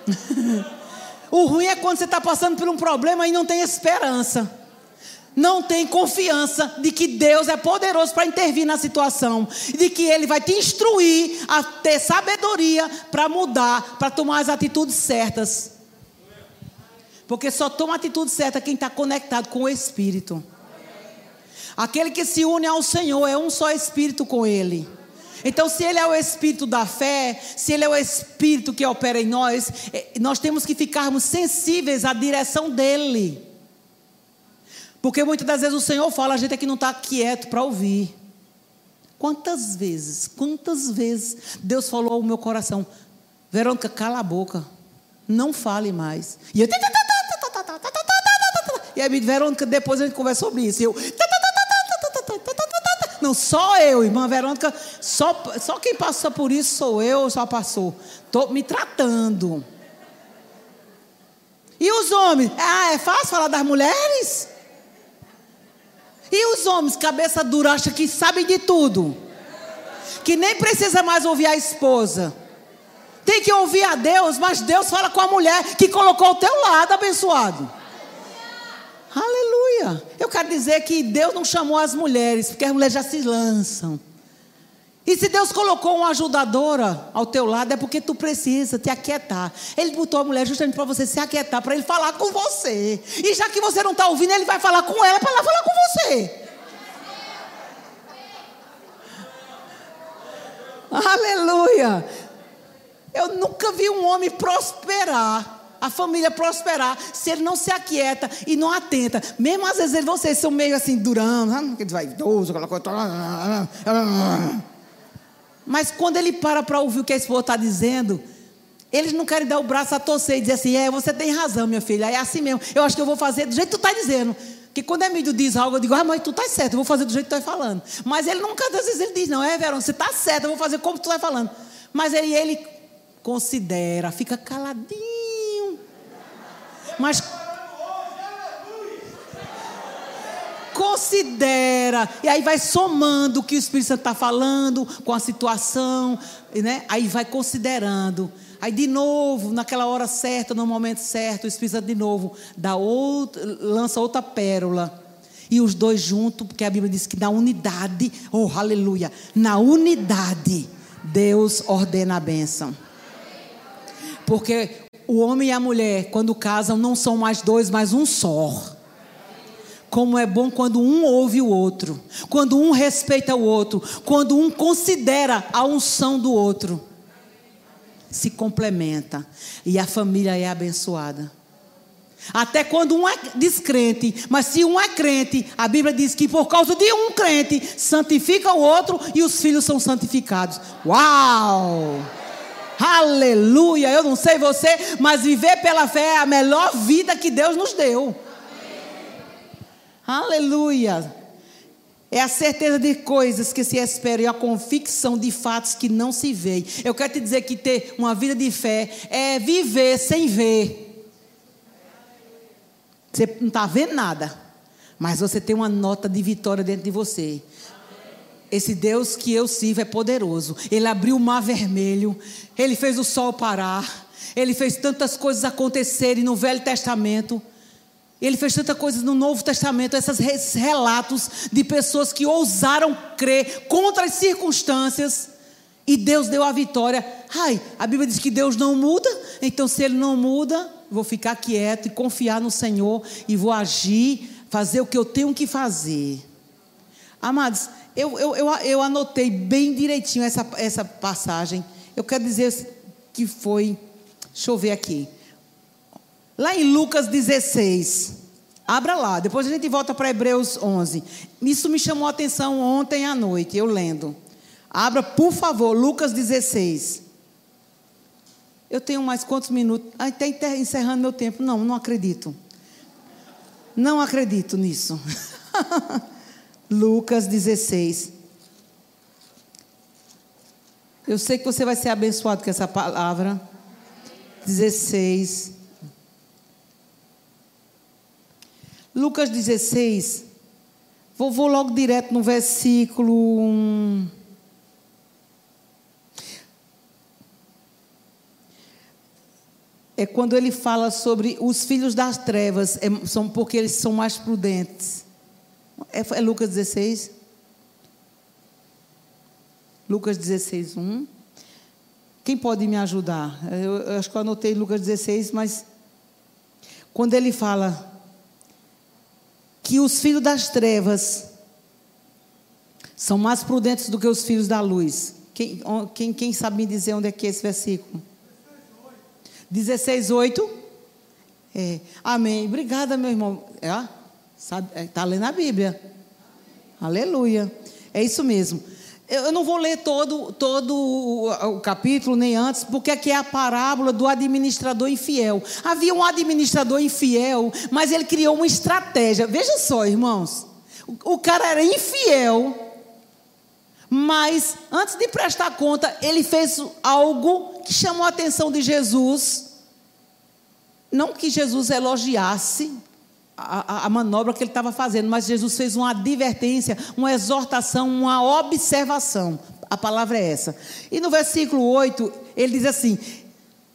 *laughs* o ruim é quando você está passando por um problema e não tem esperança. Não tem confiança de que Deus é poderoso para intervir na situação. De que Ele vai te instruir a ter sabedoria para mudar, para tomar as atitudes certas. Porque só toma atitude certa quem está conectado com o Espírito. Aquele que se une ao Senhor é um só espírito com Ele. Então, se Ele é o espírito da fé, se Ele é o espírito que opera em nós, é, nós temos que ficarmos sensíveis à direção dEle. Porque muitas das vezes o Senhor fala, a gente aqui não está quieto para ouvir. Quantas vezes, quantas vezes Deus falou ao meu coração, Verônica, cala a boca, não fale mais. E eu. E aí, Verônica, depois a gente conversa sobre isso. E eu. Não, só eu, irmã Verônica, só, só quem passa por isso sou eu, só passou. Estou me tratando. E os homens? Ah, é fácil falar das mulheres? E os homens, cabeça dura, acham que sabem de tudo. Que nem precisa mais ouvir a esposa. Tem que ouvir a Deus, mas Deus fala com a mulher que colocou ao teu lado, abençoado. Aleluia. Eu quero dizer que Deus não chamou as mulheres, porque as mulheres já se lançam. E se Deus colocou uma ajudadora ao teu lado, é porque tu precisa te aquietar. Ele botou a mulher justamente para você se aquietar, para ele falar com você. E já que você não está ouvindo, ele vai falar com ela para ela falar com você. Aleluia. Eu nunca vi um homem prosperar a família prosperar se ele não se aquieta e não atenta. Mesmo às vezes vocês são meio assim durando, aqueles vaidosos, aquela coisa. Mas quando ele para para ouvir o que a esposa está dizendo, eles não querem dar o braço a torcer e dizer assim: é, você tem razão, minha filha, é assim mesmo. Eu acho que eu vou fazer do jeito que tu está dizendo. Que quando é Emílio diz algo, eu digo, ah, mas tu está certo, eu vou fazer do jeito que tu está falando. Mas ele nunca, às vezes, ele diz, não, é, Verão, você está certo, eu vou fazer como tu está falando. Mas ele, ele considera, fica caladinho. Mas considera, e aí vai somando o que o Espírito Santo está falando com a situação, né? aí vai considerando. Aí de novo, naquela hora certa, no momento certo, o Espírito Santo de novo dá outra, lança outra pérola. E os dois juntos, porque a Bíblia diz que na unidade, oh aleluia, na unidade, Deus ordena a bênção. Porque o homem e a mulher, quando casam, não são mais dois, mas um só. Como é bom quando um ouve o outro, quando um respeita o outro, quando um considera a unção do outro. Se complementa e a família é abençoada. Até quando um é descrente, mas se um é crente, a Bíblia diz que por causa de um crente, santifica o outro e os filhos são santificados. Uau! Aleluia! Eu não sei você, mas viver pela fé é a melhor vida que Deus nos deu. Aleluia. É a certeza de coisas que se esperam e a convicção de fatos que não se veem. Eu quero te dizer que ter uma vida de fé é viver sem ver. Você não está vendo nada, mas você tem uma nota de vitória dentro de você. Esse Deus que eu sirvo é poderoso. Ele abriu o mar vermelho, ele fez o sol parar, ele fez tantas coisas acontecerem no Velho Testamento. Ele fez tanta coisa no Novo Testamento, esses relatos de pessoas que ousaram crer contra as circunstâncias e Deus deu a vitória. Ai, a Bíblia diz que Deus não muda, então se Ele não muda, vou ficar quieto e confiar no Senhor e vou agir, fazer o que eu tenho que fazer. Amados, eu, eu, eu, eu anotei bem direitinho essa, essa passagem. Eu quero dizer que foi, deixa eu ver aqui. Lá em Lucas 16. Abra lá, depois a gente volta para Hebreus 11. Isso me chamou a atenção ontem à noite, eu lendo. Abra, por favor, Lucas 16. Eu tenho mais quantos minutos? Ah, está encerrando meu tempo. Não, não acredito. Não acredito nisso. *laughs* Lucas 16. Eu sei que você vai ser abençoado com essa palavra. 16. Lucas 16, vou, vou logo direto no versículo 1. É quando ele fala sobre os filhos das trevas, é, são porque eles são mais prudentes. É, é Lucas 16? Lucas 16, 1. Quem pode me ajudar? Eu, eu acho que eu anotei Lucas 16, mas quando ele fala que os filhos das trevas são mais prudentes do que os filhos da luz. Quem, quem, quem sabe me dizer onde é que é esse versículo? 16, 8. É. Amém. Obrigada, meu irmão. É, sabe, está lendo a Bíblia. Aleluia. É isso mesmo. Eu não vou ler todo, todo o, capítulo, nem antes, porque aqui é a parábola do administrador infiel. Havia um administrador infiel, mas ele criou uma estratégia. Veja só, irmãos. O, o cara era infiel, mas antes de prestar conta, ele fez algo que chamou a atenção de Jesus. Não que Jesus elogiasse, a, a, manobra que ele estava fazendo, mas Jesus fez uma advertência, uma exortação, uma observação. A palavra é essa. E no versículo 8, ele diz assim: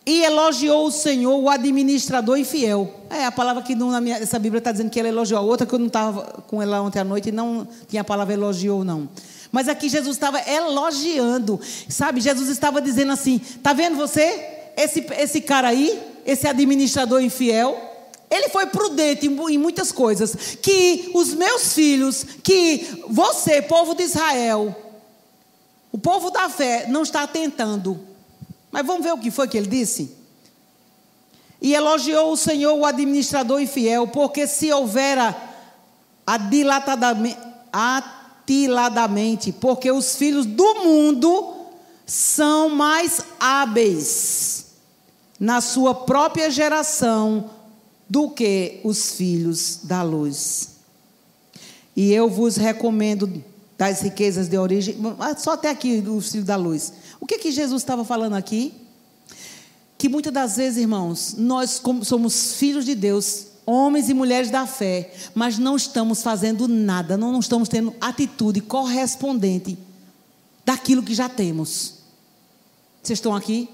E elogiou o Senhor, o administrador infiel. É a palavra que na minha, essa Bíblia está dizendo que ele elogiou. A outra que eu não estava com ela ontem à noite e não tinha a palavra elogiou, não. Mas aqui Jesus estava elogiando. Sabe, Jesus estava dizendo assim: está vendo você? Esse, esse cara aí, esse administrador infiel, ele foi prudente em muitas coisas. Que os meus filhos, que você, povo de Israel, o povo da fé, não está tentando mas vamos ver o que foi que ele disse? E elogiou o Senhor, o administrador infiel, porque se houvera atiladamente, porque os filhos do mundo são mais hábeis na sua própria geração do que os filhos da luz. E eu vos recomendo das riquezas de origem, só até aqui os filhos da luz. O que que Jesus estava falando aqui? Que muitas das vezes, irmãos, nós somos filhos de Deus, homens e mulheres da fé, mas não estamos fazendo nada, não, não estamos tendo atitude correspondente daquilo que já temos. Vocês estão aqui?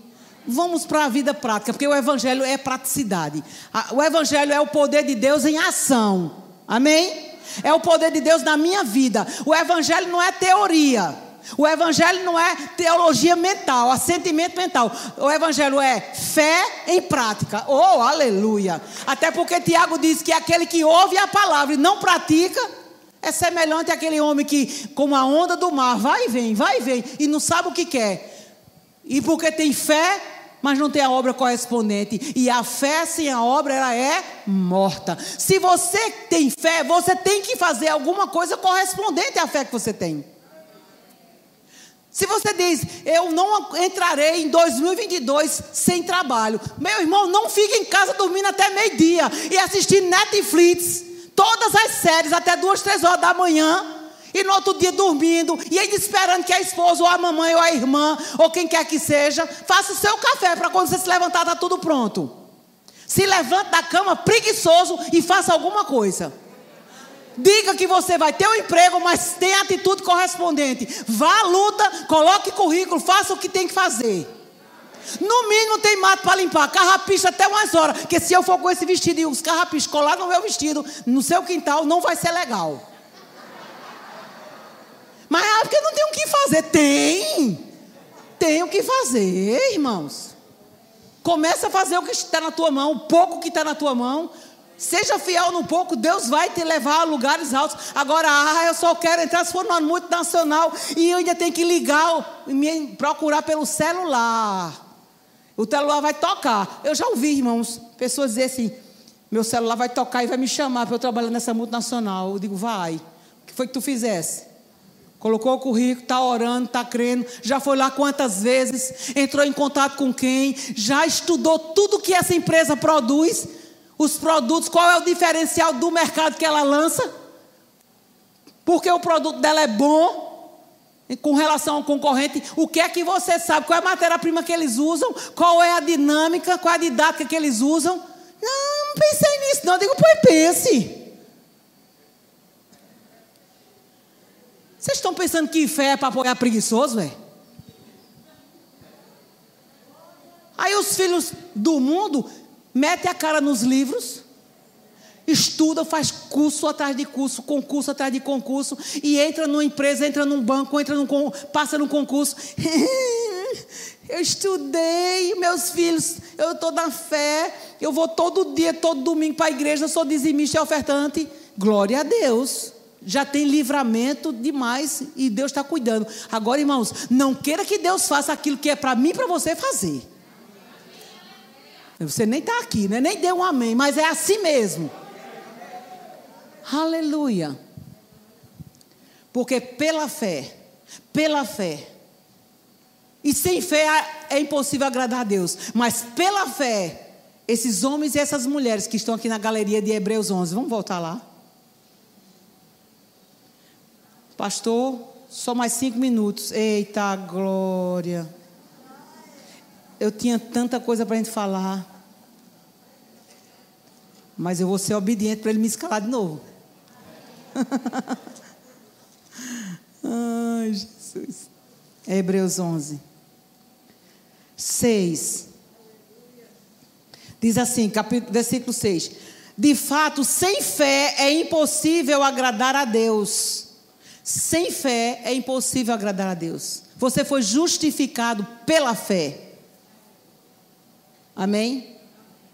Vamos para a vida prática, porque o Evangelho é praticidade. O Evangelho é o poder de Deus em ação. Amém? É o poder de Deus na minha vida. O Evangelho não é teoria. O evangelho não é teologia mental, assentimento mental. O evangelho é fé em prática. Oh, aleluia. Até porque Tiago diz que aquele que ouve a palavra e não pratica é semelhante àquele homem que, como a onda do mar, vai e vem, vai e vem, e não sabe o que quer. E porque tem fé, mas não tem a obra correspondente. E a fé sem a obra, ela é morta. Se você tem fé, você tem que fazer alguma coisa correspondente à fé que você tem. Se você diz, eu não entrarei em 2022 sem trabalho, meu irmão, não fique em casa dormindo até meio-dia e assistindo Netflix, todas as séries até duas, três horas da manhã, e no outro dia dormindo, e ainda esperando que a esposa, ou a mamãe, ou a irmã, ou quem quer que seja, faça o seu café para quando você se levantar, está tudo pronto. Se levante da cama preguiçoso e faça alguma coisa. Diga que você vai ter um emprego, mas tenha atitude correspondente. Vá à luta, coloque currículo, faça o que tem que fazer. No mínimo tem mato para limpar, carrapicha até umas horas. Porque se eu for com esse vestido e os carrapichos colar no meu vestido, no seu quintal, não vai ser legal. Mas é porque não tem o que fazer. Tem. Tem o que fazer, irmãos. Começa a fazer o que está na tua mão, o pouco que está na tua mão. Seja fiel no pouco, Deus vai te levar a lugares altos. Agora, ah, eu só quero entrar se for no multinacional e eu ainda tenho que ligar, me procurar pelo celular. O celular vai tocar. Eu já ouvi, irmãos, pessoas dizer assim: meu celular vai tocar e vai me chamar para eu trabalhar nessa multinacional. Eu digo, vai. O que foi que tu fizesse? Colocou o currículo, está orando, está crendo, já foi lá quantas vezes, entrou em contato com quem, já estudou tudo que essa empresa produz os produtos, qual é o diferencial do mercado que ela lança? Porque o produto dela é bom com relação ao concorrente. O que é que você sabe? Qual é a matéria-prima que eles usam? Qual é a dinâmica? Qual é a didática que eles usam? Não, não pensei nisso, não. Digo, pois pense. Vocês estão pensando que fé é para apoiar preguiçoso, velho? Aí os filhos do mundo mete a cara nos livros, estuda, faz curso atrás de curso, concurso atrás de concurso, e entra numa empresa, entra num banco, entra num, passa num concurso. *laughs* eu estudei, meus filhos, eu estou na fé, eu vou todo dia, todo domingo para a igreja, eu sou dizimista e ofertante. Glória a Deus. Já tem livramento demais e Deus está cuidando. Agora, irmãos, não queira que Deus faça aquilo que é para mim e para você fazer. Você nem está aqui, né? nem deu um amém, mas é assim mesmo. Aleluia. Porque pela fé, pela fé, e sem fé é impossível agradar a Deus, mas pela fé, esses homens e essas mulheres que estão aqui na galeria de Hebreus 11, vamos voltar lá. Pastor, só mais cinco minutos. Eita glória eu tinha tanta coisa para a gente falar. Mas eu vou ser obediente para ele me escalar de novo. *laughs* Ai, Jesus. Hebreus 11. 6. Diz assim, capítulo, versículo 6. De fato, sem fé é impossível agradar a Deus. Sem fé é impossível agradar a Deus. Você foi justificado pela fé. Amém?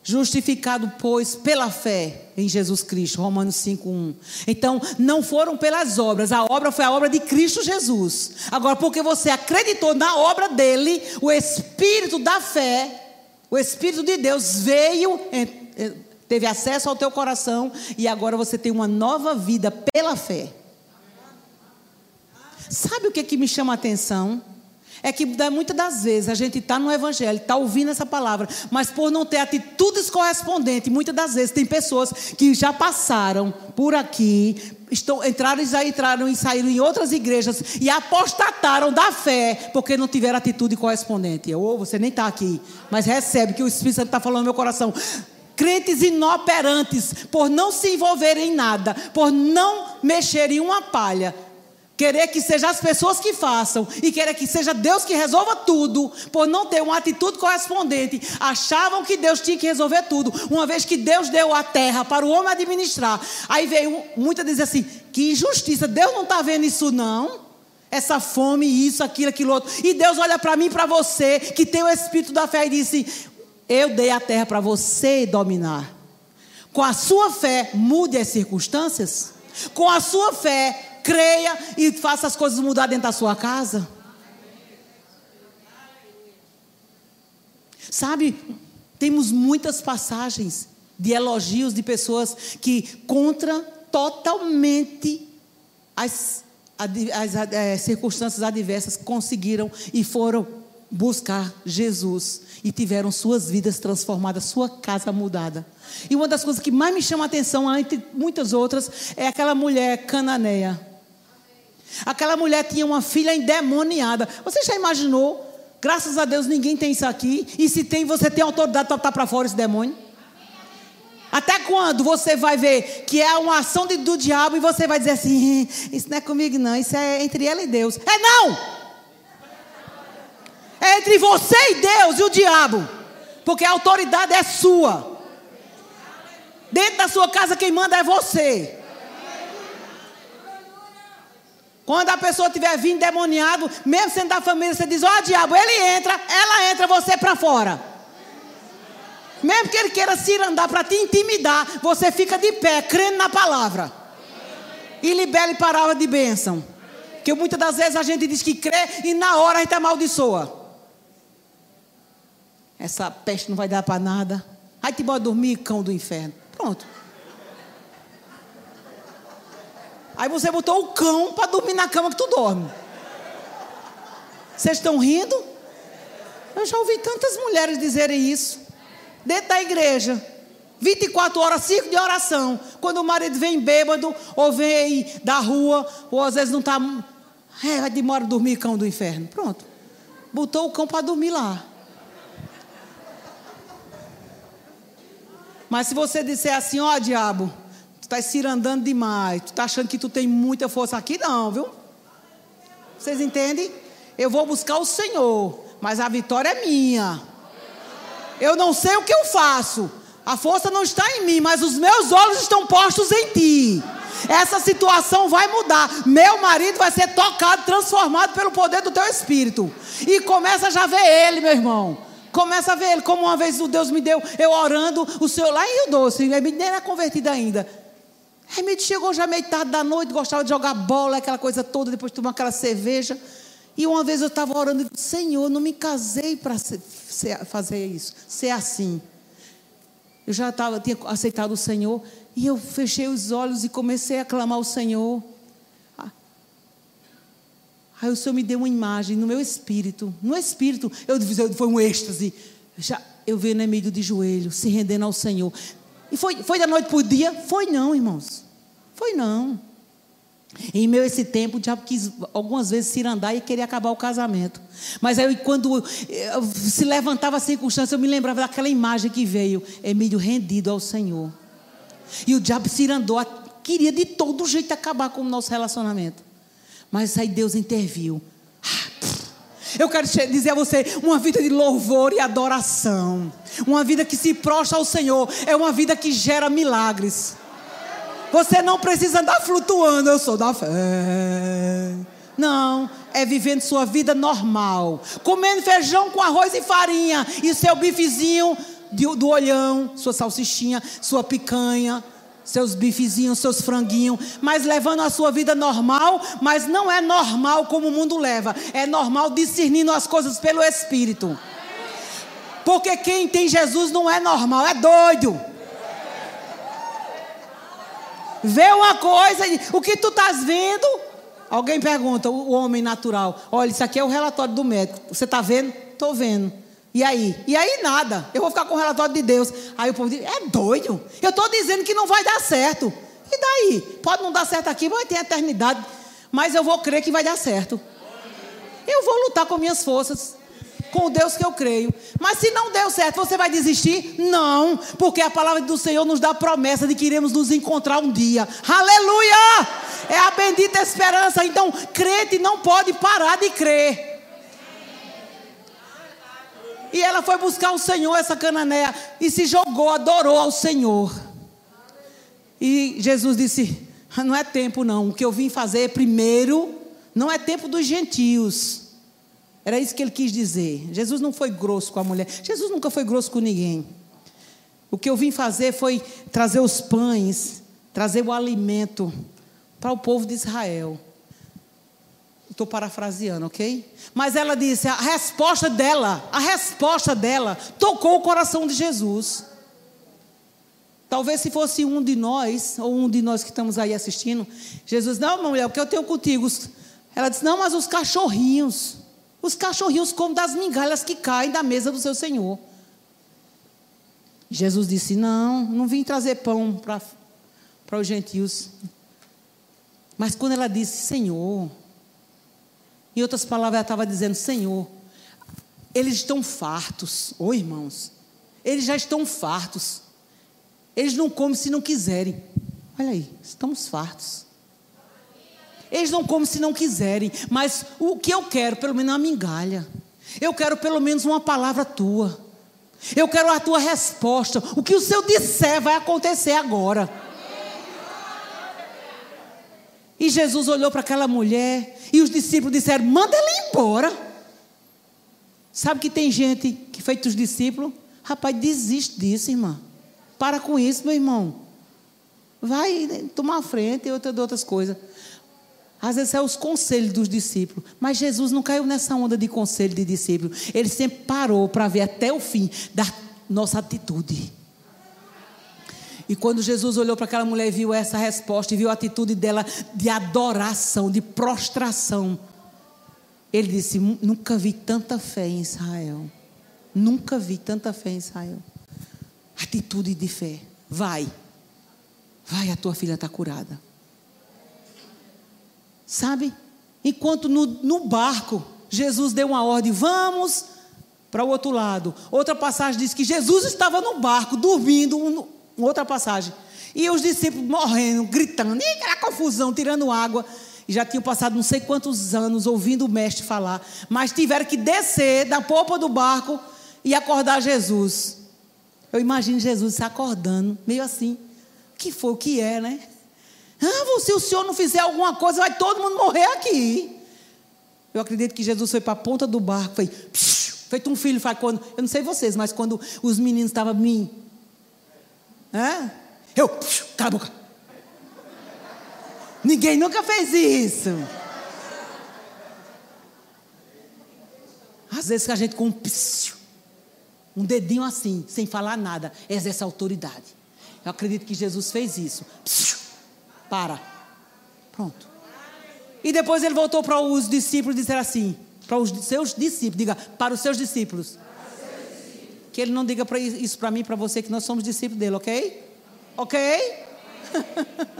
Justificado, pois, pela fé em Jesus Cristo, Romanos 5:1. Então, não foram pelas obras, a obra foi a obra de Cristo Jesus. Agora, porque você acreditou na obra dele, o espírito da fé, o espírito de Deus veio, teve acesso ao teu coração e agora você tem uma nova vida pela fé. Sabe o que, que me chama a atenção? É que muitas das vezes a gente está no Evangelho, está ouvindo essa palavra, mas por não ter atitudes correspondentes, muitas das vezes tem pessoas que já passaram por aqui, estão, entraram e entraram e saíram em outras igrejas e apostataram da fé, porque não tiveram atitude correspondente. Ou você nem está aqui, mas recebe que o Espírito Santo está falando no meu coração crentes inoperantes, por não se envolverem em nada, por não mexerem uma palha, Querer que sejam as pessoas que façam e querer que seja Deus que resolva tudo, por não ter uma atitude correspondente, achavam que Deus tinha que resolver tudo, uma vez que Deus deu a terra para o homem administrar. Aí veio muita dizer assim: que injustiça, Deus não está vendo isso não. Essa fome, isso, aquilo, aquilo outro. E Deus olha para mim, para você, que tem o espírito da fé, e disse: Eu dei a terra para você dominar. Com a sua fé, mude as circunstâncias. Com a sua fé, creia e faça as coisas mudar dentro da sua casa. Sabe, temos muitas passagens de elogios de pessoas que contra totalmente as, as, as, é, as circunstâncias adversas conseguiram e foram buscar Jesus e tiveram suas vidas transformadas, sua casa mudada. E uma das coisas que mais me chama a atenção, entre muitas outras, é aquela mulher cananeia Aquela mulher tinha uma filha endemoniada. Você já imaginou? Graças a Deus ninguém tem isso aqui. E se tem, você tem autoridade para botar para fora esse demônio? Até quando você vai ver que é uma ação de, do diabo e você vai dizer assim: Isso não é comigo, não, isso é entre ela e Deus. É não! É entre você e Deus e o diabo. Porque a autoridade é sua. Dentro da sua casa, quem manda é você. Quando a pessoa estiver vindo demoniado, mesmo sendo da família, você diz: Ó, oh, diabo, ele entra, ela entra, você para fora. Mesmo que ele queira se andar para te intimidar, você fica de pé, crendo na palavra. E libere palavra de bênção. Que muitas das vezes a gente diz que crê e na hora a gente amaldiçoa. Essa peste não vai dar para nada. Aí te bota dormir, cão do inferno. Pronto. Aí você botou o cão para dormir na cama que tu dorme. Vocês estão rindo? Eu já ouvi tantas mulheres dizerem isso. Dentro da igreja. 24 horas, ciclo de oração. Quando o marido vem bêbado, ou vem da rua, ou às vezes não está. É, demora dormir, cão do inferno. Pronto. Botou o cão para dormir lá. Mas se você disser assim, ó oh, diabo, está cirandando demais, tu está achando que tu tem muita força aqui, não, viu? Vocês entendem? Eu vou buscar o Senhor, mas a vitória é minha. Eu não sei o que eu faço. A força não está em mim, mas os meus olhos estão postos em ti. Essa situação vai mudar. Meu marido vai ser tocado, transformado pelo poder do teu espírito. E começa a já ver ele, meu irmão. Começa a ver ele, como uma vez o Deus me deu, eu orando, o Senhor lá em Rio Doce, ele nem era convertido ainda. Aí chegou já meio tarde da noite, gostava de jogar bola, aquela coisa toda, depois de tomar aquela cerveja. E uma vez eu estava orando e disse, Senhor, não me casei para fazer isso, ser assim. Eu já tava, tinha aceitado o Senhor e eu fechei os olhos e comecei a clamar ao Senhor. Ah. Aí o Senhor me deu uma imagem no meu espírito, no espírito, eu foi um êxtase. Já, eu vi o inimigo de joelho, se rendendo ao Senhor. E foi, foi da noite para o dia? Foi não, irmãos. Foi não. Em meu esse tempo, o diabo quis algumas vezes se e queria acabar o casamento. Mas aí, quando se levantava a circunstância, eu me lembrava daquela imagem que veio: Emílio rendido ao Senhor. E o diabo se andou, queria de todo jeito acabar com o nosso relacionamento. Mas aí Deus interviu. Eu quero dizer a você: uma vida de louvor e adoração. Uma vida que se prostra ao Senhor. É uma vida que gera milagres. Você não precisa andar flutuando. Eu sou da fé. Não, é vivendo sua vida normal. Comendo feijão com arroz e farinha. E seu bifezinho do, olhão, sua salsichinha, sua picanha, seus bifezinhos, seus franguinhos, mas levando a sua vida normal, mas não é normal como o mundo leva, é normal discernindo as coisas pelo Espírito. Porque quem tem Jesus não é normal, é doido. Vê uma coisa, o que tu estás vendo? Alguém pergunta, o homem natural. Olha, isso aqui é o relatório do médico. Você está vendo? Estou vendo. E aí? E aí nada. Eu vou ficar com o relatório de Deus. Aí o povo diz: é doido. Eu estou dizendo que não vai dar certo. E daí? Pode não dar certo aqui, vai ter eternidade. Mas eu vou crer que vai dar certo. Eu vou lutar com minhas forças. Com o Deus que eu creio. Mas se não deu certo, você vai desistir? Não. Porque a palavra do Senhor nos dá a promessa de que iremos nos encontrar um dia. Aleluia! É a bendita esperança. Então, crente não pode parar de crer. E ela foi buscar o Senhor, essa cananeia, e se jogou, adorou ao Senhor. E Jesus disse: Não é tempo, não. O que eu vim fazer primeiro, não é tempo dos gentios. Era isso que ele quis dizer. Jesus não foi grosso com a mulher. Jesus nunca foi grosso com ninguém. O que eu vim fazer foi trazer os pães, trazer o alimento para o povo de Israel. Estou parafraseando, ok? Mas ela disse: a resposta dela, a resposta dela tocou o coração de Jesus. Talvez se fosse um de nós, ou um de nós que estamos aí assistindo, Jesus, não, mulher, o que eu tenho contigo? Ela disse: não, mas os cachorrinhos, os cachorrinhos comem das migalhas que caem da mesa do seu Senhor. Jesus disse: não, não vim trazer pão para os gentios. Mas quando ela disse: Senhor, em outras palavras, ela estava dizendo: Senhor, eles estão fartos. Oi, irmãos. Eles já estão fartos. Eles não comem se não quiserem. Olha aí, estamos fartos. Eles não comem se não quiserem. Mas o que eu quero, pelo menos, é uma migalha. Eu quero pelo menos uma palavra tua. Eu quero a tua resposta. O que o Senhor disser vai acontecer agora. E Jesus olhou para aquela mulher e os discípulos disseram: manda ela embora. Sabe que tem gente que feito os discípulos? Rapaz, desiste disso, irmã. Para com isso, meu irmão. Vai tomar frente e outras coisas. Às vezes é os conselhos dos discípulos. Mas Jesus não caiu nessa onda de conselho de discípulo. Ele sempre parou para ver até o fim da nossa atitude. E quando Jesus olhou para aquela mulher e viu essa resposta, e viu a atitude dela de adoração, de prostração, ele disse: Nunca vi tanta fé em Israel. Nunca vi tanta fé em Israel. Atitude de fé. Vai. Vai, a tua filha está curada. Sabe? Enquanto no, no barco, Jesus deu uma ordem: vamos para o outro lado. Outra passagem diz que Jesus estava no barco, dormindo, outra passagem. E os discípulos morrendo, gritando, e aquela confusão, tirando água. E já tinham passado não sei quantos anos ouvindo o mestre falar. Mas tiveram que descer da popa do barco e acordar Jesus. Eu imagino Jesus acordando, meio assim. O que foi, o que é, né? Ah, se o senhor não fizer alguma coisa, vai todo mundo morrer aqui. Eu acredito que Jesus foi para a ponta do barco, foi feito um filho faz quando, eu não sei vocês, mas quando os meninos estavam me Hã? Eu, cala a boca. Ninguém nunca fez isso. Às vezes que a gente com um, um dedinho assim, sem falar nada, exerce autoridade. Eu acredito que Jesus fez isso. Para. Pronto. E depois ele voltou para os discípulos e disse assim: para os seus discípulos, diga, para os seus discípulos. Que ele não diga isso para mim para você, que nós somos discípulos dele, ok? Ok?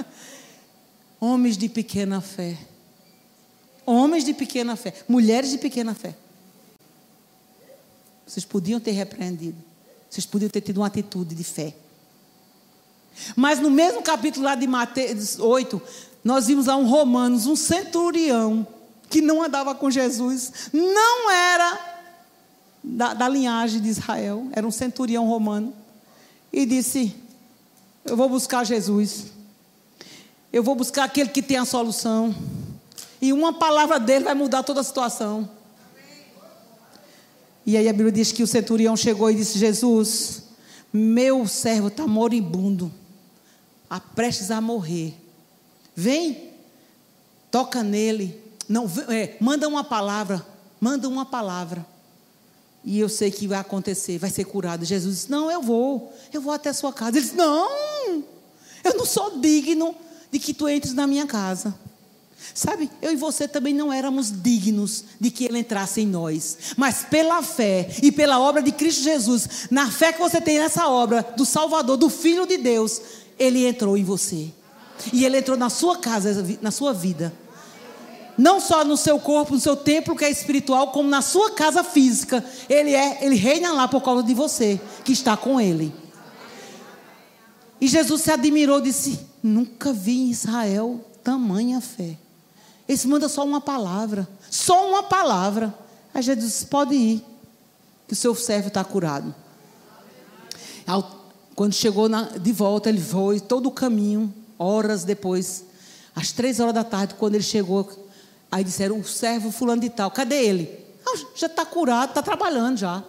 *laughs* Homens de pequena fé. Homens de pequena fé. Mulheres de pequena fé. Vocês podiam ter repreendido. Vocês podiam ter tido uma atitude de fé. Mas no mesmo capítulo lá de Mateus 8, nós vimos lá um Romanos, um centurião, que não andava com Jesus, não era da, da linhagem de Israel, era um centurião romano, e disse: Eu vou buscar Jesus, eu vou buscar aquele que tem a solução, e uma palavra dele vai mudar toda a situação. E aí a Bíblia diz que o centurião chegou e disse: Jesus, meu servo está moribundo, a prestes a morrer. Vem, toca nele. Não, é, manda uma palavra, manda uma palavra. E eu sei que vai acontecer, vai ser curado. Jesus disse: Não, eu vou, eu vou até a sua casa. Ele disse: Não, eu não sou digno de que tu entres na minha casa. Sabe, eu e você também não éramos dignos de que Ele entrasse em nós, mas pela fé e pela obra de Cristo Jesus, na fé que você tem nessa obra do Salvador, do Filho de Deus, Ele entrou em você, e Ele entrou na sua casa, na sua vida, não só no seu corpo, no seu templo que é espiritual, como na sua casa física, Ele é, Ele reina lá por causa de você que está com Ele. E Jesus se admirou, disse: Nunca vi em Israel tamanha fé. Ele manda só uma palavra. Só uma palavra. Aí Jesus disse: pode ir, que o seu servo está curado. Quando chegou na, de volta, ele foi todo o caminho, horas depois, às três horas da tarde, quando ele chegou, aí disseram: o servo fulano de tal, cadê ele? Ah, já está curado, está trabalhando já.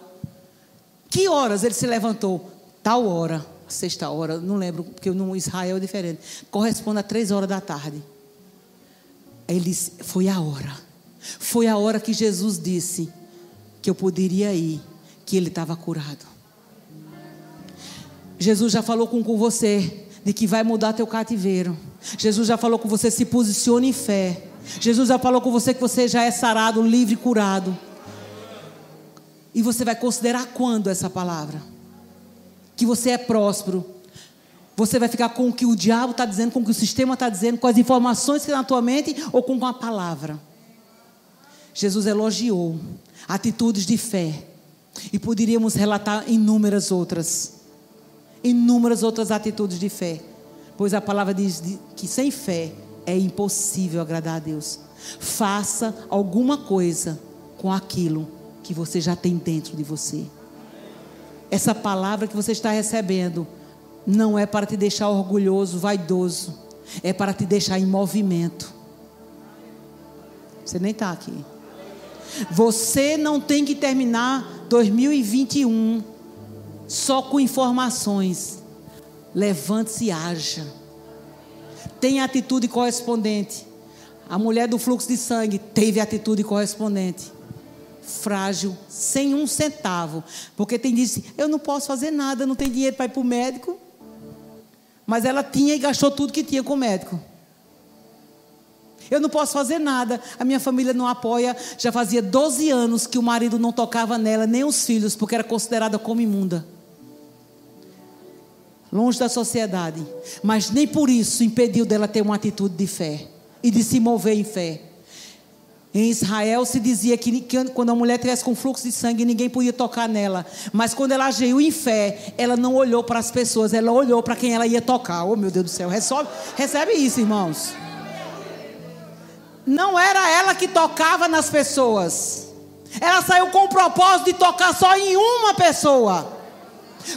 Que horas ele se levantou? Tal hora, sexta hora, não lembro, porque no Israel é diferente. Corresponde a três horas da tarde. Ele foi a hora. Foi a hora que Jesus disse que eu poderia ir, que ele estava curado. Jesus já falou com, com você de que vai mudar teu cativeiro. Jesus já falou com você, se posicione em fé. Jesus já falou com você que você já é sarado, livre, curado. E você vai considerar quando essa palavra? Que você é próspero, você vai ficar com o que o diabo está dizendo, com o que o sistema está dizendo, com as informações que estão na tua mente ou com a palavra. Jesus elogiou atitudes de fé. E poderíamos relatar inúmeras outras. Inúmeras outras atitudes de fé. Pois a palavra diz que sem fé é impossível agradar a Deus. Faça alguma coisa com aquilo que você já tem dentro de você. Essa palavra que você está recebendo não é para te deixar orgulhoso, vaidoso, é para te deixar em movimento. Você nem está aqui. Você não tem que terminar 2021 só com informações. Levante-se e haja. Tenha atitude correspondente. A mulher do fluxo de sangue teve atitude correspondente. Frágil, sem um centavo. Porque tem disse: Eu não posso fazer nada, não tenho dinheiro para ir para o médico. Mas ela tinha e gastou tudo que tinha com o médico. Eu não posso fazer nada. A minha família não apoia. Já fazia 12 anos que o marido não tocava nela, nem os filhos, porque era considerada como imunda. Longe da sociedade. Mas nem por isso impediu dela ter uma atitude de fé e de se mover em fé. Em Israel se dizia que, quando a mulher tivesse com fluxo de sangue, ninguém podia tocar nela. Mas quando ela agiu em fé, ela não olhou para as pessoas, ela olhou para quem ela ia tocar. Oh, meu Deus do céu, recebe, recebe isso, irmãos. Não era ela que tocava nas pessoas. Ela saiu com o propósito de tocar só em uma pessoa.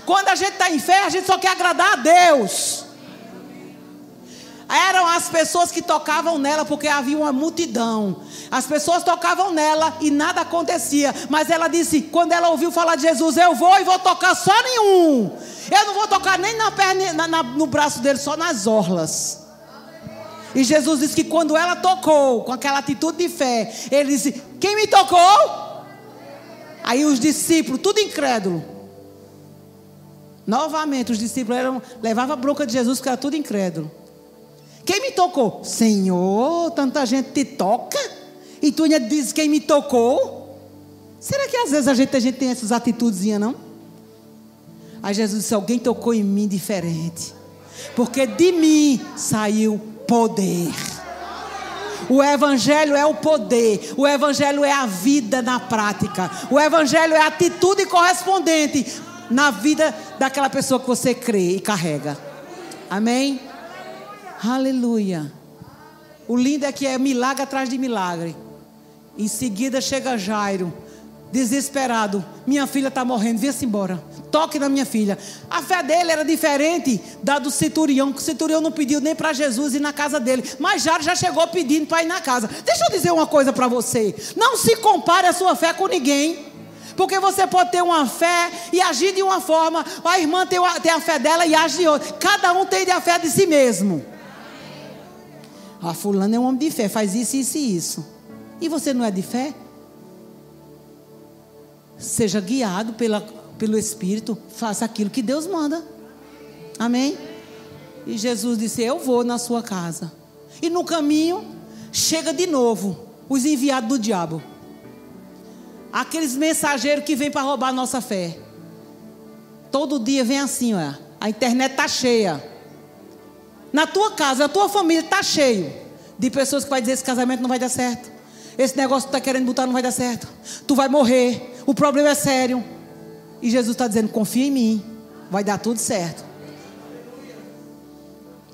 Quando a gente está em fé, a gente só quer agradar a Deus. Eram as pessoas que tocavam nela porque havia uma multidão. As pessoas tocavam nela e nada acontecia. Mas ela disse: quando ela ouviu falar de Jesus, eu vou e vou tocar só nenhum. Eu não vou tocar nem na perna, na, na, no braço dele, só nas orlas. E Jesus disse que quando ela tocou, com aquela atitude de fé, ele disse: Quem me tocou? Aí os discípulos, tudo incrédulo. Novamente, os discípulos eram, levavam a bronca de Jesus, porque era tudo incrédulo. Quem me tocou? Senhor, tanta gente te toca. E tu ainda diz quem me tocou? Será que às vezes a gente, a gente tem essas atitudes, não? Aí Jesus disse: Alguém tocou em mim diferente. Porque de mim saiu poder. O Evangelho é o poder, o Evangelho é a vida na prática, o Evangelho é a atitude correspondente na vida daquela pessoa que você crê e carrega. Amém? Aleluia. O lindo é que é milagre atrás de milagre. Em seguida chega Jairo, desesperado. Minha filha está morrendo, vê-se embora. Toque na minha filha. A fé dele era diferente da do centurião, que o centurião não pediu nem para Jesus ir na casa dele. Mas Jairo já chegou pedindo para ir na casa. Deixa eu dizer uma coisa para você. Não se compare a sua fé com ninguém. Porque você pode ter uma fé e agir de uma forma, a irmã tem, a fé dela e age de outra. Cada um tem a fé de si mesmo. A ah, fulana é um homem de fé, faz isso, isso e isso. E você não é de fé? Seja guiado pela, pelo Espírito, faça aquilo que Deus manda. Amém? E Jesus disse: Eu vou na sua casa. E no caminho, chega de novo os enviados do diabo. Aqueles mensageiros que vêm para roubar a nossa fé. Todo dia vem assim, ó. A internet está cheia. Na tua casa, na tua família está cheio de pessoas que vai dizer esse casamento não vai dar certo. Esse negócio que tu está querendo botar não vai dar certo. Tu vai morrer. O problema é sério. E Jesus está dizendo: confia em mim. Vai dar tudo certo.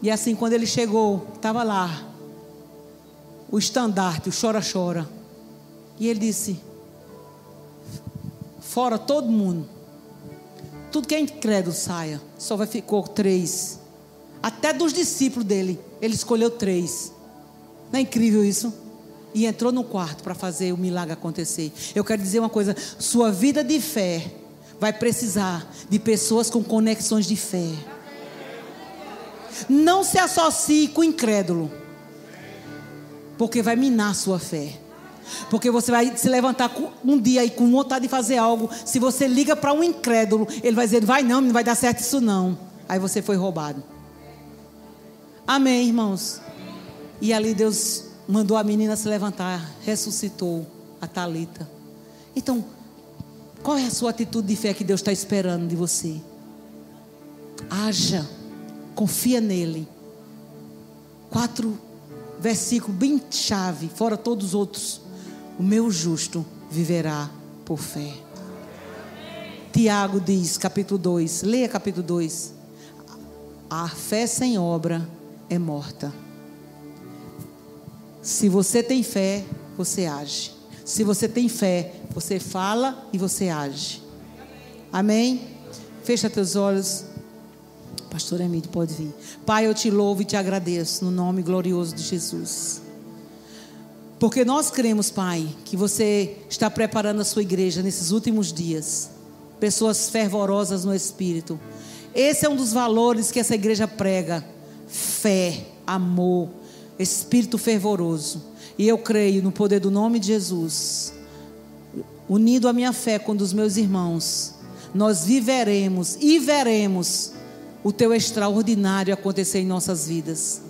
E assim, quando ele chegou, estava lá o estandarte, o chora-chora. E ele disse: Fora todo mundo. Tudo que é incrédulo saia. Só vai ficou três. Até dos discípulos dele, ele escolheu três. Não é incrível isso? E entrou no quarto para fazer o milagre acontecer. Eu quero dizer uma coisa: sua vida de fé vai precisar de pessoas com conexões de fé. Não se associe com incrédulo, porque vai minar sua fé. Porque você vai se levantar um dia aí com vontade de fazer algo. Se você liga para um incrédulo, ele vai dizer: vai não, não vai dar certo isso não. Aí você foi roubado. Amém, irmãos. E ali Deus mandou a menina se levantar, ressuscitou a Talita. Então, qual é a sua atitude de fé que Deus está esperando de você? Haja, confia nele. Quatro versículos bem chave, fora todos os outros. O meu justo viverá por fé. Tiago diz, capítulo 2, leia capítulo 2. A fé sem obra é morta. Se você tem fé, você age. Se você tem fé, você fala e você age. Amém? Fecha teus olhos. Pastor Emílio, pode vir. Pai, eu te louvo e te agradeço no nome glorioso de Jesus. Porque nós cremos, Pai, que você está preparando a sua igreja nesses últimos dias. Pessoas fervorosas no espírito. Esse é um dos valores que essa igreja prega: fé, amor, espírito fervoroso. E eu creio no poder do nome de Jesus. Unido à minha fé com dos meus irmãos, nós viveremos e veremos o teu extraordinário acontecer em nossas vidas.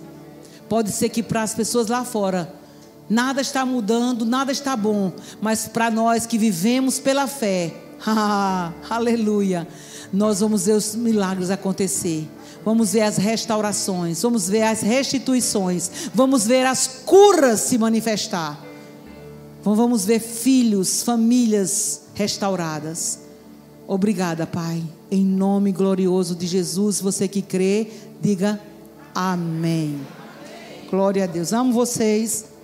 Pode ser que para as pessoas lá fora Nada está mudando, nada está bom, mas para nós que vivemos pela fé, *laughs* aleluia, nós vamos ver os milagres acontecer. Vamos ver as restaurações, vamos ver as restituições, vamos ver as curas se manifestar. Vamos ver filhos, famílias restauradas. Obrigada, Pai. Em nome glorioso de Jesus, você que crê, diga amém. Glória a Deus. Amo vocês.